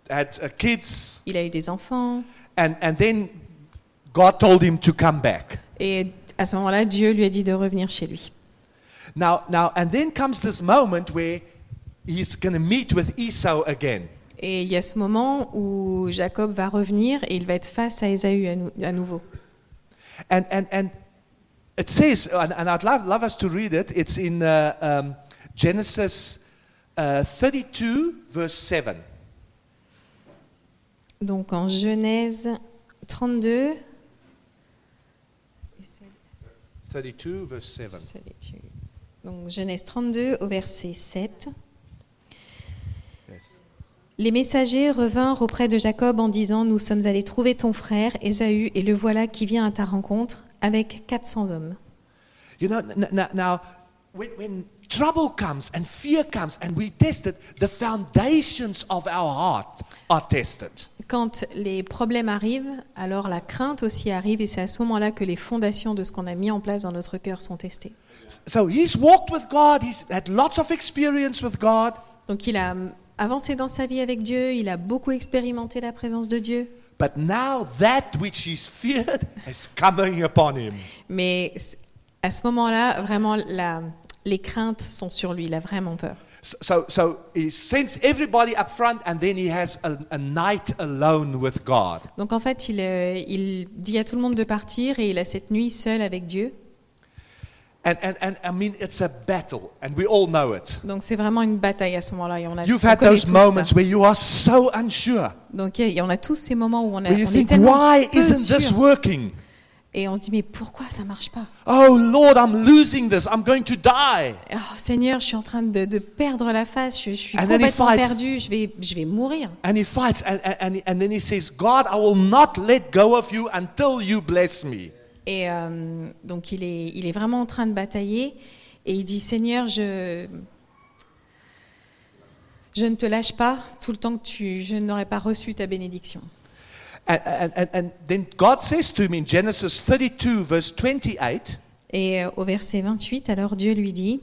had uh, kids, il a eu des enfants, and, and then God told him to come back. et à ce moment-là, Dieu lui a dit de revenir chez lui. Now, now, and then comes this moment where he's going to meet with Esau again. Et il y a ce moment où Jacob va revenir et il va être face à Ésaü à, nou- à nouveau. And, and, and it says, and, and I'd love, love us to read it, it's in uh, um, Genesis uh, 32, verse 7. Donc en Genèse 32, 32, verse 7. solitude. Donc Genèse 32 au verset 7. Yes. Les messagers revinrent auprès de Jacob en disant Nous sommes allés trouver ton frère Ésaü et le voilà qui vient à ta rencontre avec 400 hommes. You know, n- n- now, when, when trouble comes and fear comes and we test it, the foundations of our heart are tested. Quand les problèmes arrivent, alors la crainte aussi arrive et c'est à ce moment-là que les fondations de ce qu'on a mis en place dans notre cœur sont testées. So he's walked with God, he's had lots of experience with God, Donc il a hum, avancé dans sa vie avec Dieu, il a beaucoup expérimenté la présence de Dieu, but now that which he's feared is coming upon him. mais à ce moment-là, vraiment, la- les craintes sont sur lui, il a vraiment peur. So, so, he sends everybody up front and then he has a, a night alone with God. Donc en fait, il, euh, il dit à tout le monde de partir et il a cette nuit seul avec Dieu. And, and, and I mean, it's a battle, and we all know it. Donc c'est vraiment une bataille à ce moment-là. Et on a, You've on had connaît those tous moments ça. where you are so unsure, Donc il y a- on a tous ces moments où on, a, where you on est think, tellement why peu isn't this sûr. working? Et on se dit mais pourquoi ça marche pas? Oh Lord, I'm losing this. I'm going to die. Oh Seigneur, je suis en train de, de perdre la face. Je, je suis And complètement fights. perdu. Je vais, je vais mourir. And he fights, and, and, and, then he says, God, I will not let go of you until you bless me. Et euh, donc il est, il est vraiment en train de batailler et il dit Seigneur, je, je ne te lâche pas tout le temps que tu, je n'aurais pas reçu ta bénédiction. And, and, and, then God says to him in Genesis 32, verse 28, Et euh, au verset 28, alors Dieu lui dit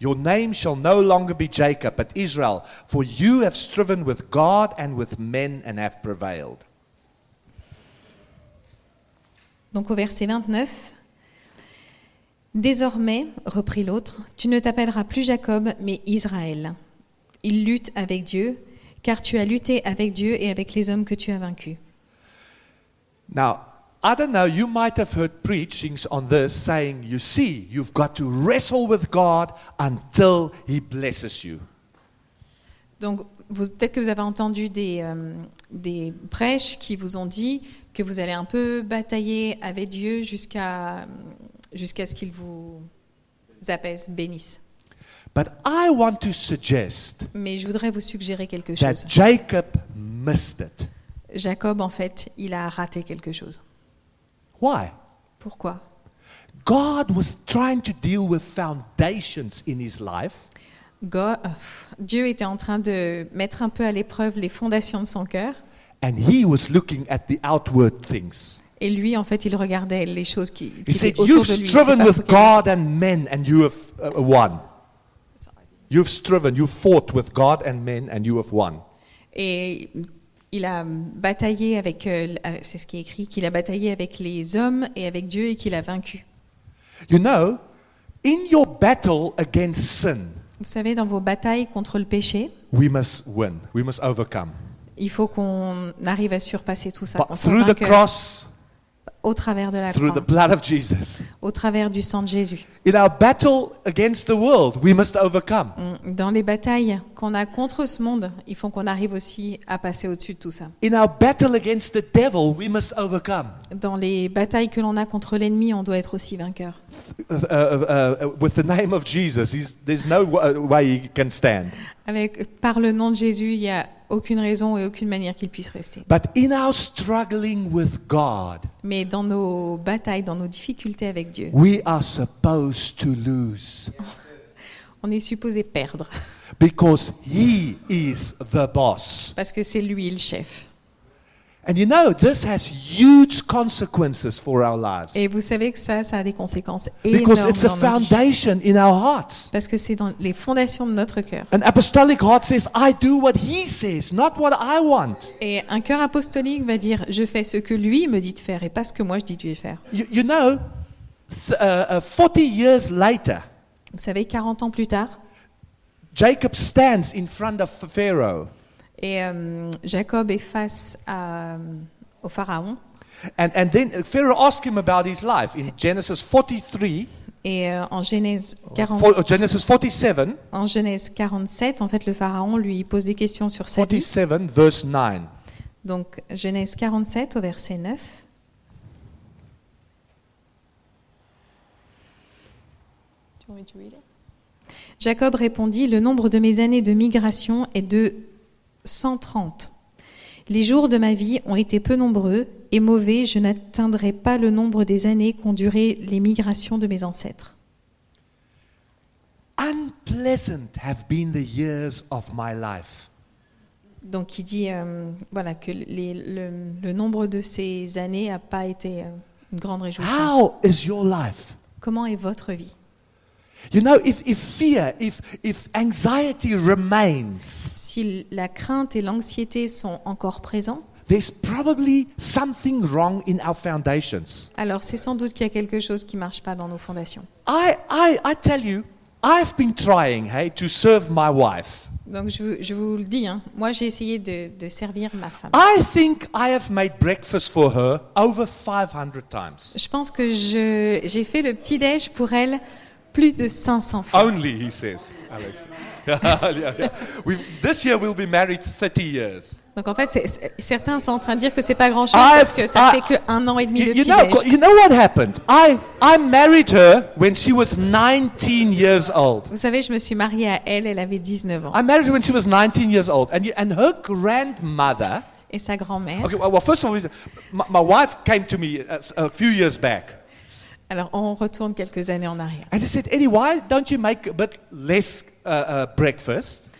Your name shall no longer be Jacob, but Israel, for you have striven with God and with men and have prevailed. Donc au verset 29, Désormais, reprit l'autre, tu ne t'appelleras plus Jacob, mais Israël. Il lutte avec Dieu, car tu as lutté avec Dieu et avec les hommes que tu as vaincus. Now, I don't know, you might have heard preachings on this saying, you see, you've got to wrestle with God until He blesses you. Donc peut-être que vous avez entendu des, euh, des prêches qui vous ont dit que vous allez un peu batailler avec Dieu jusqu'à jusqu'à ce qu'il vous apaise, bénisse. But I want to suggest Mais je voudrais vous suggérer quelque that chose. Jacob missed it. Jacob, en fait, il a raté quelque chose. Why? Pourquoi? God was trying to deal with foundations in his life, Go- euh, Dieu était en train de mettre un peu à l'épreuve les fondations de son cœur. and he was looking at the outward things. Et lui, en fait, il regardait les choses qui, qui said, étaient autour You've de lui. Il s'est striven with. God and men, and you have uh, won. You've striven, you fought with God and men, and you have won. Et il a bataillé avec, euh, euh, c'est ce qui est écrit, qu'il a bataillé avec les hommes et avec Dieu et qu'il a vaincu. You know, in your battle against sin, Vous savez, dans vos batailles contre le péché, we must win, we must overcome. il faut qu'on arrive à surpasser tout ça, But through the cross, au travers de la through the croix, blood of Jesus. au travers du sang de Jésus. In our battle against the world, we must overcome. On- Dans les batailles qu'on a contre ce monde, il faut qu'on arrive aussi à passer au-dessus de tout ça. In our battle against the devil, we must overcome. Dans les batailles que l'on a contre l'ennemi, on doit être aussi vainqueur. Uh, uh, uh, uh, with the name of Jesus, there's no wa- way he can stand. Avec, par le nom de Jésus, il n'y a aucune raison et aucune manière qu'il puisse rester. But in our struggling with God, Mais dans nos batailles, dans nos difficultés avec Dieu, we are supposed to lose on est supposé perdre because he is the boss. parce que c'est lui le chef. Et vous savez que ça, ça a des conséquences because énormes it's a foundation in our hearts. Parce que c'est dans les fondations de notre cœur. An apostolic heart says, I do what he says, not what I want. Et un cœur apostolique va dire je fais ce que lui me dit de faire et pas ce que moi je dis de faire. You, you know, uh, uh, 40 years later, Vous savez, 40 ans plus tard, Jacob stands in front of Pharaoh. Et euh, Jacob est face à, euh, au pharaon. And, and then Pharaoh asked him about his life in Genesis 43, Et euh, en, Genèse 40 for- uh, Genesis 47, en Genèse 47, en fait, le pharaon lui pose des questions sur sa vie. 47, verse 9. Donc, Genèse 47 au verset 9. Jacob répondit, Le nombre de mes années de migration est de 130. Les jours de ma vie ont été peu nombreux et mauvais, je n'atteindrai pas le nombre des années qu'ont duré les migrations de mes ancêtres. Unpleasant have been the years of my life. Donc il dit euh, voilà, que les- le, le nombre de ces années n'a pas été euh, une grande réjouissance. How is your life? Comment est votre vie? You know, if, if fear, if, if anxiety remains, Si la crainte et l'anxiété sont encore présents, there's probably something wrong in our foundations. alors c'est sans doute qu'il y a quelque chose qui ne marche pas dans nos fondations. I, I, I tell you, I've been trying, hey, to serve my wife. Donc je, vous- je vous le dis, hein, moi j'ai essayé de, de servir ma femme. I think I have made breakfast for her over 500 times. Je pense que je- j'ai fait le petit-déj pour elle plus de 500 fois. Only, he says, Alex. <laughs> Yeah, yeah. We've- this year we'll be married 30 years. Donc en fait, c'est- c'est- certains sont en train de dire que c'est pas grand-chose Ah, parce que ça ah, fait que un an et demi You, de you know, you know what happened? I, I married her when she was 19 years old. Vous savez, je me suis mariée à elle, elle avait 19 ans. I married her when she was 19 years old. And, you, and her grandmother, Et sa grand-mère. okay, well, well, first of all, my, my wife came to me a, a few years back. Alors on retourne quelques années en arrière. And she said, Eddie, why don't you make a bit less uh, uh, breakfast?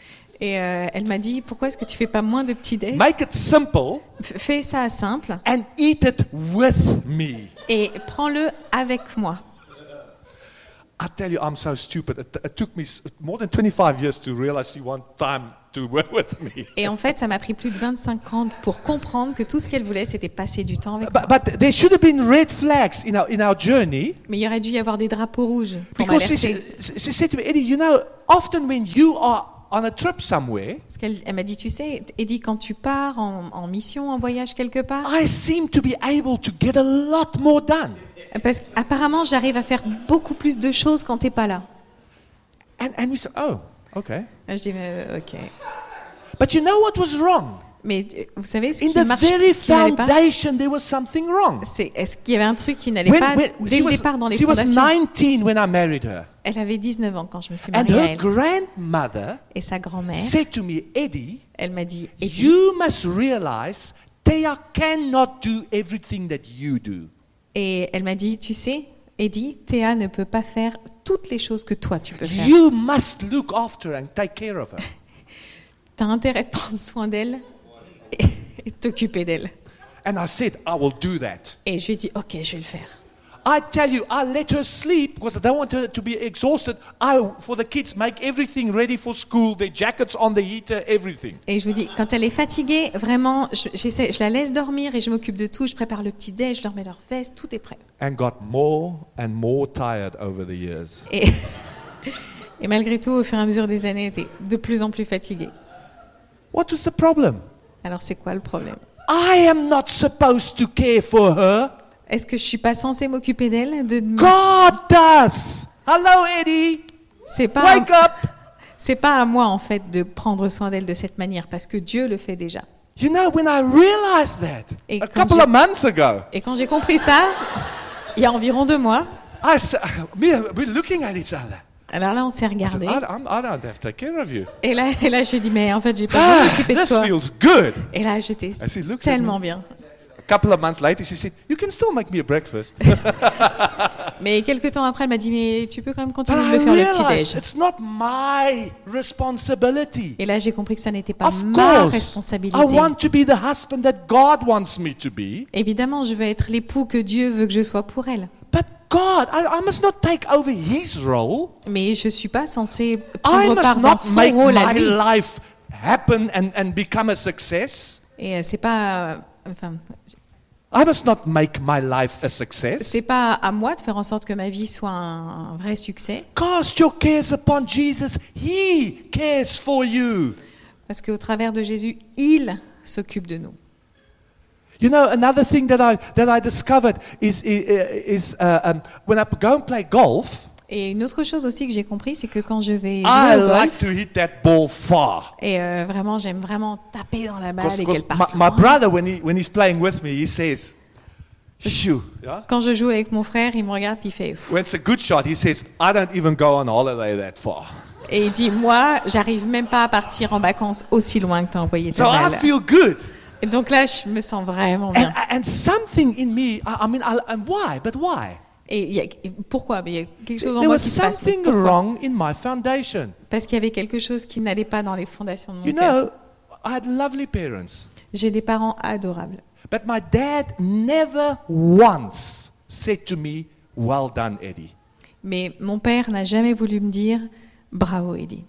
Et euh, elle m'a dit, pourquoi est-ce que tu fais pas moins de petits-déj Make it simple F- Fais ça simple and eat it with me. et prends-le avec moi. I tell you, I'm so stupid. It, it took me more than 25 years to realize she want time to work <laughs> with me. Et en fait, ça m'a pris plus de 25 ans pour comprendre que tout ce qu'elle voulait, c'était passer du temps avec moi. But, but there should have been red flags in our, in our journey Mais il y aurait dû y avoir des drapeaux rouges pour because she, m'alerter. said- she said to me, Eddie, you know, often when you are on a trip somewhere, Parce qu'elle elle m'a dit, tu sais, Eddie, quand tu pars en, en mission, en voyage quelque part, I seem to be able to get a lot more done. parce qu'apparemment, j'arrive à faire beaucoup plus de choses quand t'es pas là. And, and we said, oh, okay. Je dis, euh, ok. But you know what was wrong? Mais euh, vous savez, ce In qui the marche, very ce qui n'allait pas, foundation, there was something wrong. c'est est-ce qu'il y avait un truc qui n'allait When- pas when- dès she le was, départ dans les she was fondations? 19 when I married her. Elle avait 19 ans quand je me suis And mariée à her elle. grandmother Et sa grand-mère, said to me, Eddie, elle m'a dit, Eddie, you must realize Thea cannot do everything that you do. et elle m'a dit, tu sais, Eddie, Théa ne peut pas faire toutes les choses que toi tu peux faire. You must look after and take care of her. <laughs> Tu as intérêt de prendre soin d'elle et, et t'occuper d'elle. And I said, I will do that. Et je lui ai dit, ok, je vais le faire. I tell you, I let her sleep because I don't want her to be exhausted. I, for the kids, make everything ready for school, their jackets on the heater, everything. Et je vous dis, quand elle est fatiguée, vraiment, je, je la laisse dormir et je m'occupe de tout. Je prépare le petit déj, je leur mets leur veste, tout est prêt. And got more and more tired over the years. Et, <laughs> et malgré tout, au fur et à mesure des années, elle était de plus en plus fatiguée. What was the problem? Alors c'est quoi le problème? I am not supposed to care for her. Est-ce que je suis pas censée m'occuper d'elle de... God does. Hello, Eddie. C'est pas, Wake up. c'est pas à moi en fait de prendre soin d'elle de cette manière parce que Dieu le fait déjà. You know, when I realized that Et a quand couple j'ai- of months ago, Et quand j'ai compris ça, il y a environ deux mois, I s- <laughs> me, we're looking at each other. alors là on s'est I, said, regardé. I, I'm- I don't have to take care of you. Et là, et là j'ai dit mais en fait j'ai pas besoin de Ah, m'occuper de this toi. feels good. Et là j'étais tellement me. bien. Couple of months later, she said, You can still make me a breakfast. <laughs> Mais quelques temps après elle m'a dit mais tu peux quand même But continuer de I me faire le petit déj. it's not my responsibility. Et là j'ai compris que ça n'était pas Of ma course, I responsabilité. want to be the husband that God wants me to be. Évidemment je veux être l'époux que Dieu veut que je sois pour elle. But God, I, I must not take over His role. Mais je suis pas censée I prendre part must dans not son make rôle à my lui. life happen and, and become a success. Et euh, c'est pas, euh, enfin, I must not make my life a success. c'est pas à moi de faire en sorte que ma vie soit un, un vrai succès, Cast your cares upon Jesus. He cares for you. parce qu'au travers de Jésus, il s'occupe de nous. You know, another thing that I that I discovered is is, is uh, um, when I go and play golf, Et une autre chose aussi que j'ai compris, c'est que quand je vais I jouer au like golf, to hit that ball far. et euh, vraiment j'aime vraiment taper dans la balle Because et qu'elle my, parte. my loin. brother, when he when he's playing with me, he says, "Shoo." Yeah? Quand je joue avec mon frère, il me regarde puis il fait. Pff. When it's a good shot, he says, "I don't even go on holiday that far." Et il dit moi, j'arrive même pas à partir en vacances aussi loin que t'as envoyé So ta I balle. feel good. Et donc là, je me sens vraiment And, bien. and something in me, I, I mean, I, and why? But why? Et il y a, et pourquoi il y a quelque chose en There moi was qui se passe. mais something pourquoi? wrong in my foundation. Parce qu'il y avait quelque chose qui n'allait pas dans les fondations de mon You cœur. know, I had lovely parents, J'ai des parents adorables. but my dad never once said to me, "Well done, Eddie." Mais mon père n'a jamais voulu me dire bravo Eddie.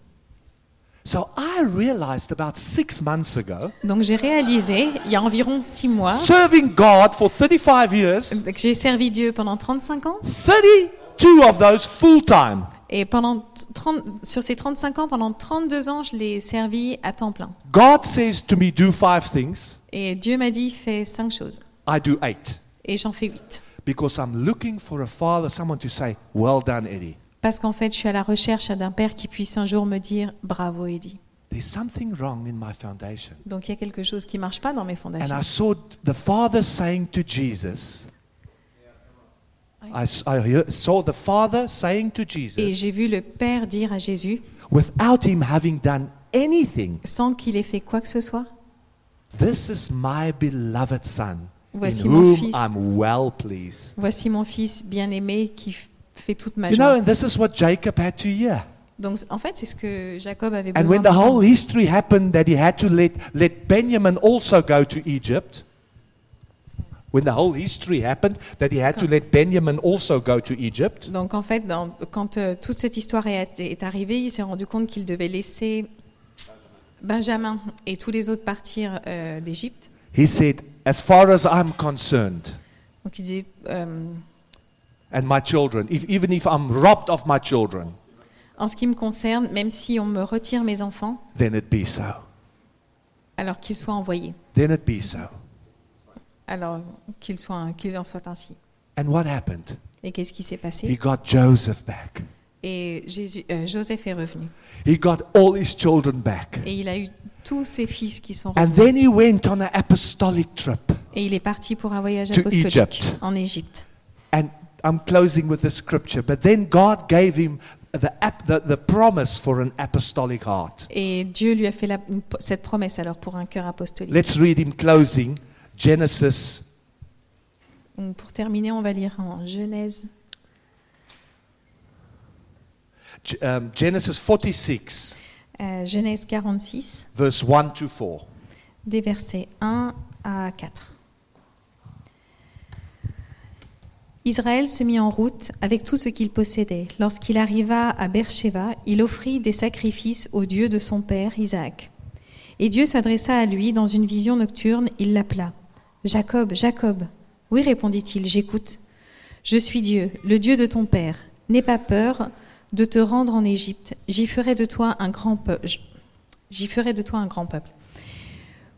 So I realized about six months ago, Donc j'ai réalisé, il y a environ six mois, serving God for 35 years, que j'ai servi Dieu pendant 35 ans. 32 of those full time. Et pendant 30, sur ces 35 ans, pendant 32 ans, je l'ai servi à temps plein. God says to me, "Do five things." Et Dieu m'a dit, fais cinq choses. I do eight Et j'en fais huit. because I'm looking for a father, someone to say, "Well done, Eddie." Parce qu'en fait, je suis à la recherche d'un père qui puisse un jour me dire bravo Eddie. There's something wrong in my foundation. Donc il y a quelque chose qui marche pas dans mes And fondations. I saw the Father saying to Jesus, I, s- I hear- saw the Father saying to Et Jesus, j'ai vu le Père dire à Jésus, without him having done anything, sans qu'il ait fait quoi que ce soit, This is my beloved Son, Voici mon whom fils. I'm well pleased. voici mon fils bien-aimé qui f- fait toute ma You know, joie. and this is what Jacob had to hear. Donc en fait, c'est ce que Jacob avait And besoin when the d'entendre. whole history happened that he had to let, let Benjamin also go to Egypt, when the whole history happened, that he had to let Benjamin also go to Egypt. Donc en fait, dans- quand euh, toute cette histoire est, est arrivée, il s'est rendu compte qu'il devait laisser Benjamin et tous les autres partir euh, d'Égypte. He said, As far as I'm concerned, Donc il disait, euh, and my children, if, even if I'm robbed of my children, en ce qui me concerne, même si on me retire mes enfants, then it be so. alors qu'ils soient envoyés, Then it be so. alors qu'il soit, qu'il en soit ainsi. And what happened? Et qu'est-ce qui s'est He passé got Joseph back. Et Jésus, euh, Joseph est revenu. He got all his children back. Et il a eu tous ses fils qui sont And revenus. then he went on an apostolic trip. Et il est parti pour un voyage To apostolique Egypt. en Égypte. And I'm closing with the scripture. But then God gave him the, the, the promise for an apostolic heart. Et Dieu lui a fait la- cette promesse alors pour un cœur apostolique. Let's read him closing Genesis Donc, pour terminer, on va lire en Genèse, G- um, Genesis 46, euh, Genèse 46, verse 1 to 4. des versets 1 à 4. Israël se mit en route avec tout ce qu'il possédait. Lorsqu'il arriva à Beersheba, il offrit des sacrifices au Dieu de son père Isaac. Et Dieu s'adressa à lui dans une vision nocturne, il l'appela. Jacob, Jacob. Oui, répondit-il, j'écoute. Je suis Dieu, le Dieu de ton père. N'aie pas peur de te rendre en Égypte. J'y ferai de toi un grand peuple. J'y ferai de toi un grand peuple.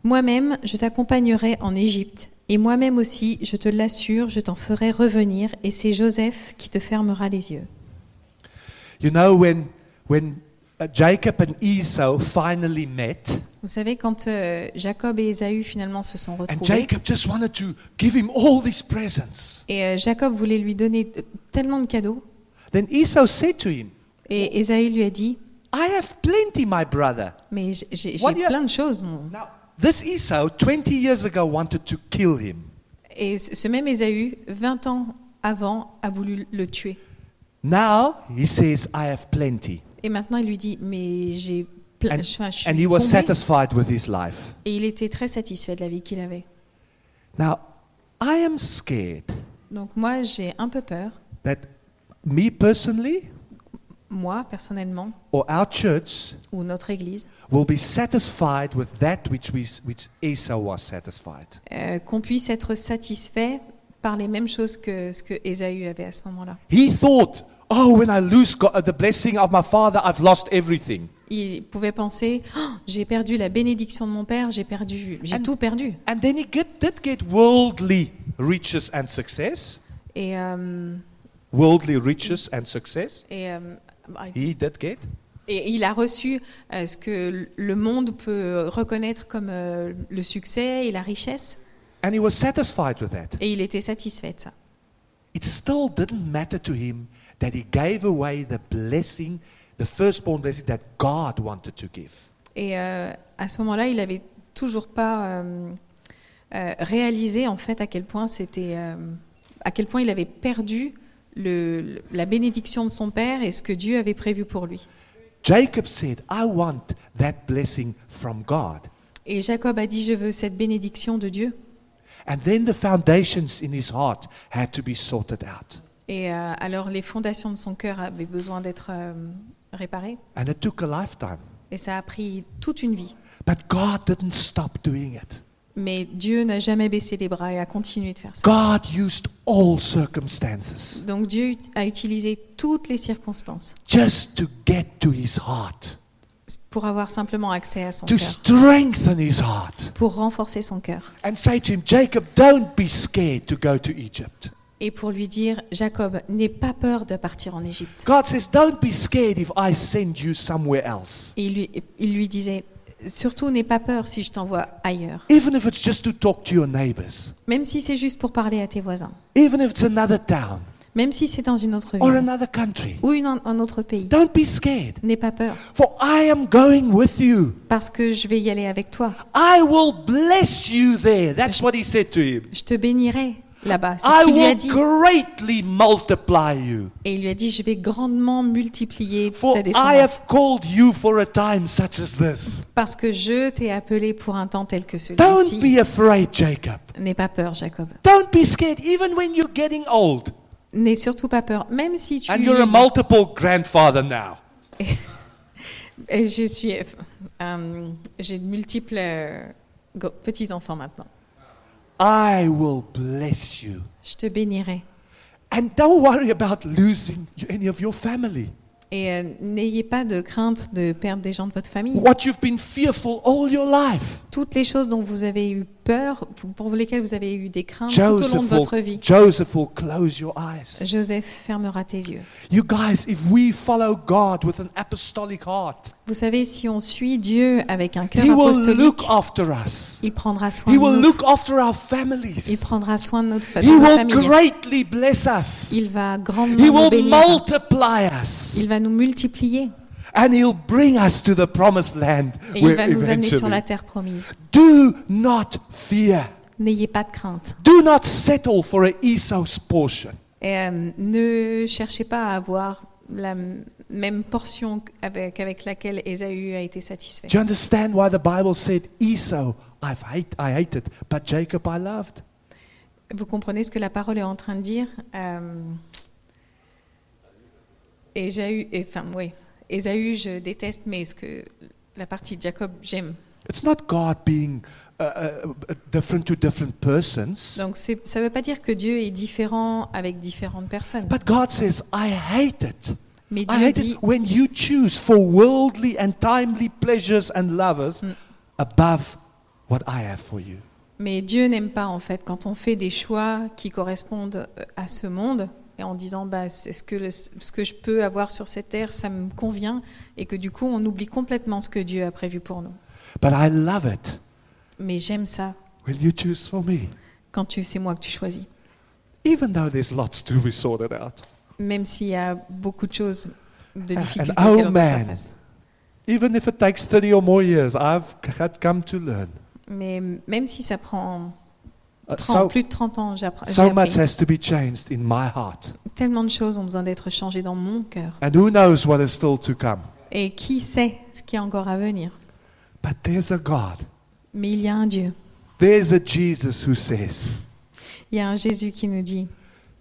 Moi-même, je t'accompagnerai en Égypte, et moi-même aussi, je te l'assure, je t'en ferai revenir, et c'est Joseph qui te fermera les yeux. You know, when, when uh, Jacob and Esau finally met, Vous savez, quand euh, Jacob et Ésaü finalement se sont and retrouvés, Jacob just wanted to give him all these presents, et euh, Jacob voulait lui donner tellement de cadeaux, then Esau said to him, et Ésaü lui a dit, I have plenty, my brother. mais j'ai j'ai What do you- plein de choses, mon. Now, this Esau, 20 years ago, wanted to kill him. Et ce même Ésaü, 20 ans avant, a voulu le tuer. Now, he says, I have plenty. Et maintenant, il lui dit, mais j'ai plein, And, enfin, je suis and he was comblé. satisfied with his life. Et il était très satisfait de la vie qu'il avait. Now, I am scared Donc moi, j'ai un peu peur, that me personally moi personnellement, or our church ou notre Église, will be satisfied with that which, we, which Esau was satisfied. euh, qu'on puisse être satisfait par les mêmes choses que ce que Ésaü avait à ce moment-là. He thought, oh, when I lose God, the blessing of my father, I've lost everything. Il pouvait penser, Oh, j'ai perdu la bénédiction de mon père, j'ai perdu, j'ai And- tout perdu. And then he get, did get worldly riches and success. Et, euh, Worldly riches and success. et, euh, He did get. et il a reçu euh, ce que le monde peut reconnaître comme euh, le succès et la richesse, And he was satisfied with that. et il était satisfait de ça. It still didn't matter to him that he gave away the blessing, the firstborn blessing that God wanted to give. Et euh, à ce moment-là, il avait toujours pas euh, euh, réalisé en fait à quel point c'était, euh, à quel point il avait perdu le, la bénédiction de son père et ce que Dieu avait prévu pour lui. Jacob said, I want that blessing from God. Et Jacob a dit, je veux cette bénédiction de Dieu. And then the foundations in his heart had to be sorted out. Et euh, alors les fondations de son cœur avaient besoin d'être euh, réparées. And it took a lifetime. Et ça a pris toute une vie. But God didn't stop doing it. Mais Dieu n'a jamais baissé les bras et a continué de faire ça. God used all circumstances Donc Dieu a utilisé toutes les circonstances just to get to his heart, pour avoir simplement accès à son to cœur, strengthen his heart, pour renforcer son cœur. and say to him, Jacob, don't be scared to go to Egypt. et pour lui dire Jacob, n'aie pas peur de partir en Égypte. God says, don't be scared if I send you somewhere else. Et il lui, il lui disait Surtout, n'aie pas peur si je t'envoie ailleurs. Even if it's just to talk to your neighbors, Même si c'est juste pour parler à tes voisins. even if it's another town Même si c'est dans une autre or ville. another country. Ou une- un autre pays. Don't be scared, N'aie pas peur. for I am going with you. Parce que je vais y aller avec toi. I will bless you there. That's what he said to him. Je te bénirai. Là-bas. C'est I ce qu'il lui a will dit. greatly multiply you. Et il lui a dit, je vais grandement multiplier For ta I descendance. have called you for a time such as this. Parce que je t'ai appelé pour un temps tel que Don't celui-ci. be afraid, Jacob. N'aie pas peur, Jacob. Don't be scared, even when you're getting old. N'aie surtout pas peur. Même si tu And you're a multiple grandfather now. <laughs> Et je suis, euh, j'ai de multiples euh, go- petits-enfants maintenant. I will bless you. Je te bénirai. And don't worry about losing any of your family. Et euh, n'ayez pas de crainte de perdre des gens de votre famille. What you've been fearful all your life. Toutes les choses dont vous avez eu peur, pour lesquelles vous avez eu des craintes tout au long de Joseph votre vie, Joseph will close your eyes. Joseph fermera tes yeux. You guys, if we follow God with an apostolic heart, Vous savez, si on suit Dieu avec un cœur He will apostolique, look after us. il prendra soin He de will nous. look after our Il families. prendra soin de notre fa- He de will greatly bless us. Il va grandement He nous will bénir. multiply us. Il va nous multiplier And He'll bring us to the promised land. et il va nous amener sur la terre promise. Do not fear. N'ayez pas de crainte. Do not settle for a Esau's portion. Et euh, ne cherchez pas à avoir la même portion avec, avec laquelle Ésaü a été satisfait. Do you understand why the Bible said Esau I've hate, I hated, but Jacob I loved? Vous comprenez ce que la parole est en train de dire euh, Ésaü, et- enfin, oui, Ésaü, je déteste, mais ce que la partie de Jacob, j'aime. It's not God being uh, uh, different to different persons, Donc ça ne veut pas dire que Dieu est différent avec différentes personnes. but God says I hate it. Mais I Dieu hate dit, it when you choose for worldly and timely pleasures and lovers Mm. above what I have for you. mais Dieu n'aime pas en fait quand on fait des choix qui correspondent euh, à ce monde et en disant bah c'est ce que le- ce que je peux avoir sur cette terre ça me convient et que du coup on oublie complètement ce que Dieu a prévu pour nous. But I love it Mais j'aime ça when you choose for me, quand tu c'est moi que tu choisis. even though there's lots to be sorted out. même s'il y a beaucoup de choses, de And difficultés oh doit faire man. face. Even if it takes 30 or more years, I've had come to learn. Mais même si ça prend 30, so, plus de 30 ans, j'ai appris. so much has to be changed in my heart. Tellement de choses ont besoin d'être changées dans mon cœur. And who knows what is still to come. Et qui sait ce qui est encore à venir But there's a God. Mais il y a un Dieu. There's a Jesus who says, Il y a un Jésus qui nous dit,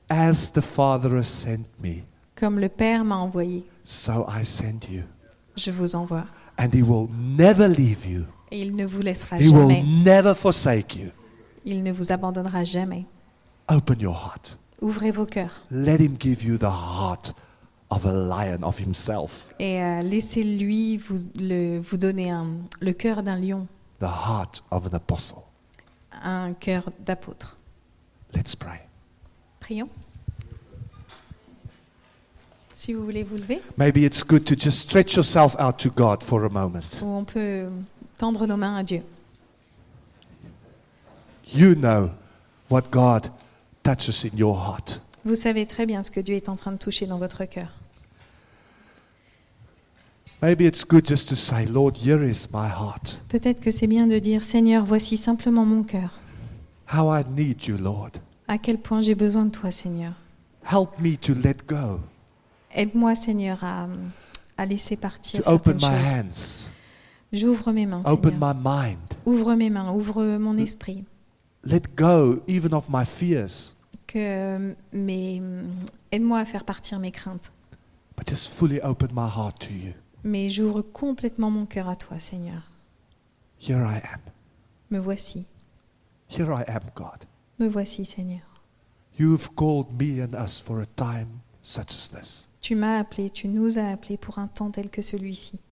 As the Father has sent me, comme le Père m'a envoyé, so I send you. je vous envoie. And He will never leave you, Et il ne vous laissera He will jamais. never forsake you. Il ne vous abandonnera jamais. Open your heart. Ouvrez vos cœurs Let Him give you the heart of a lion of Himself, et euh, laissez-lui vous, le- vous donner un- le cœur d'un lion, the heart of an apostle. un cœur d'apôtre. Let's pray. Prions. Si vous voulez vous lever, Maybe it's good to just stretch yourself out to God for a moment. ou on peut tendre nos mains à Dieu. You know what God touches in your heart. Vous savez très bien ce que Dieu est en train de toucher dans votre cœur. Maybe it's good just to say, Lord, here is my heart. Peut-être que c'est bien de dire Seigneur, voici simplement mon cœur. How I need you, Lord. À quel point j'ai besoin de toi, Seigneur. Help me to let go, Aide-moi, Seigneur, à, à laisser partir to open certaines my choses. hands, J'ouvre mes mains, open Seigneur. my mind. Ouvre mes mains, ouvre mon esprit. Let go even of my fears, Que mes, aide-moi à faire partir mes craintes. but just fully open my heart to you. Mais j'ouvre complètement mon cœur à toi, Seigneur. Here I am. Me voici. Here I am, God. Me voici, Seigneur. You've called me and us for a time such as this. Tu m'as appelé, tu nous as appelés pour un temps tel que celui-ci.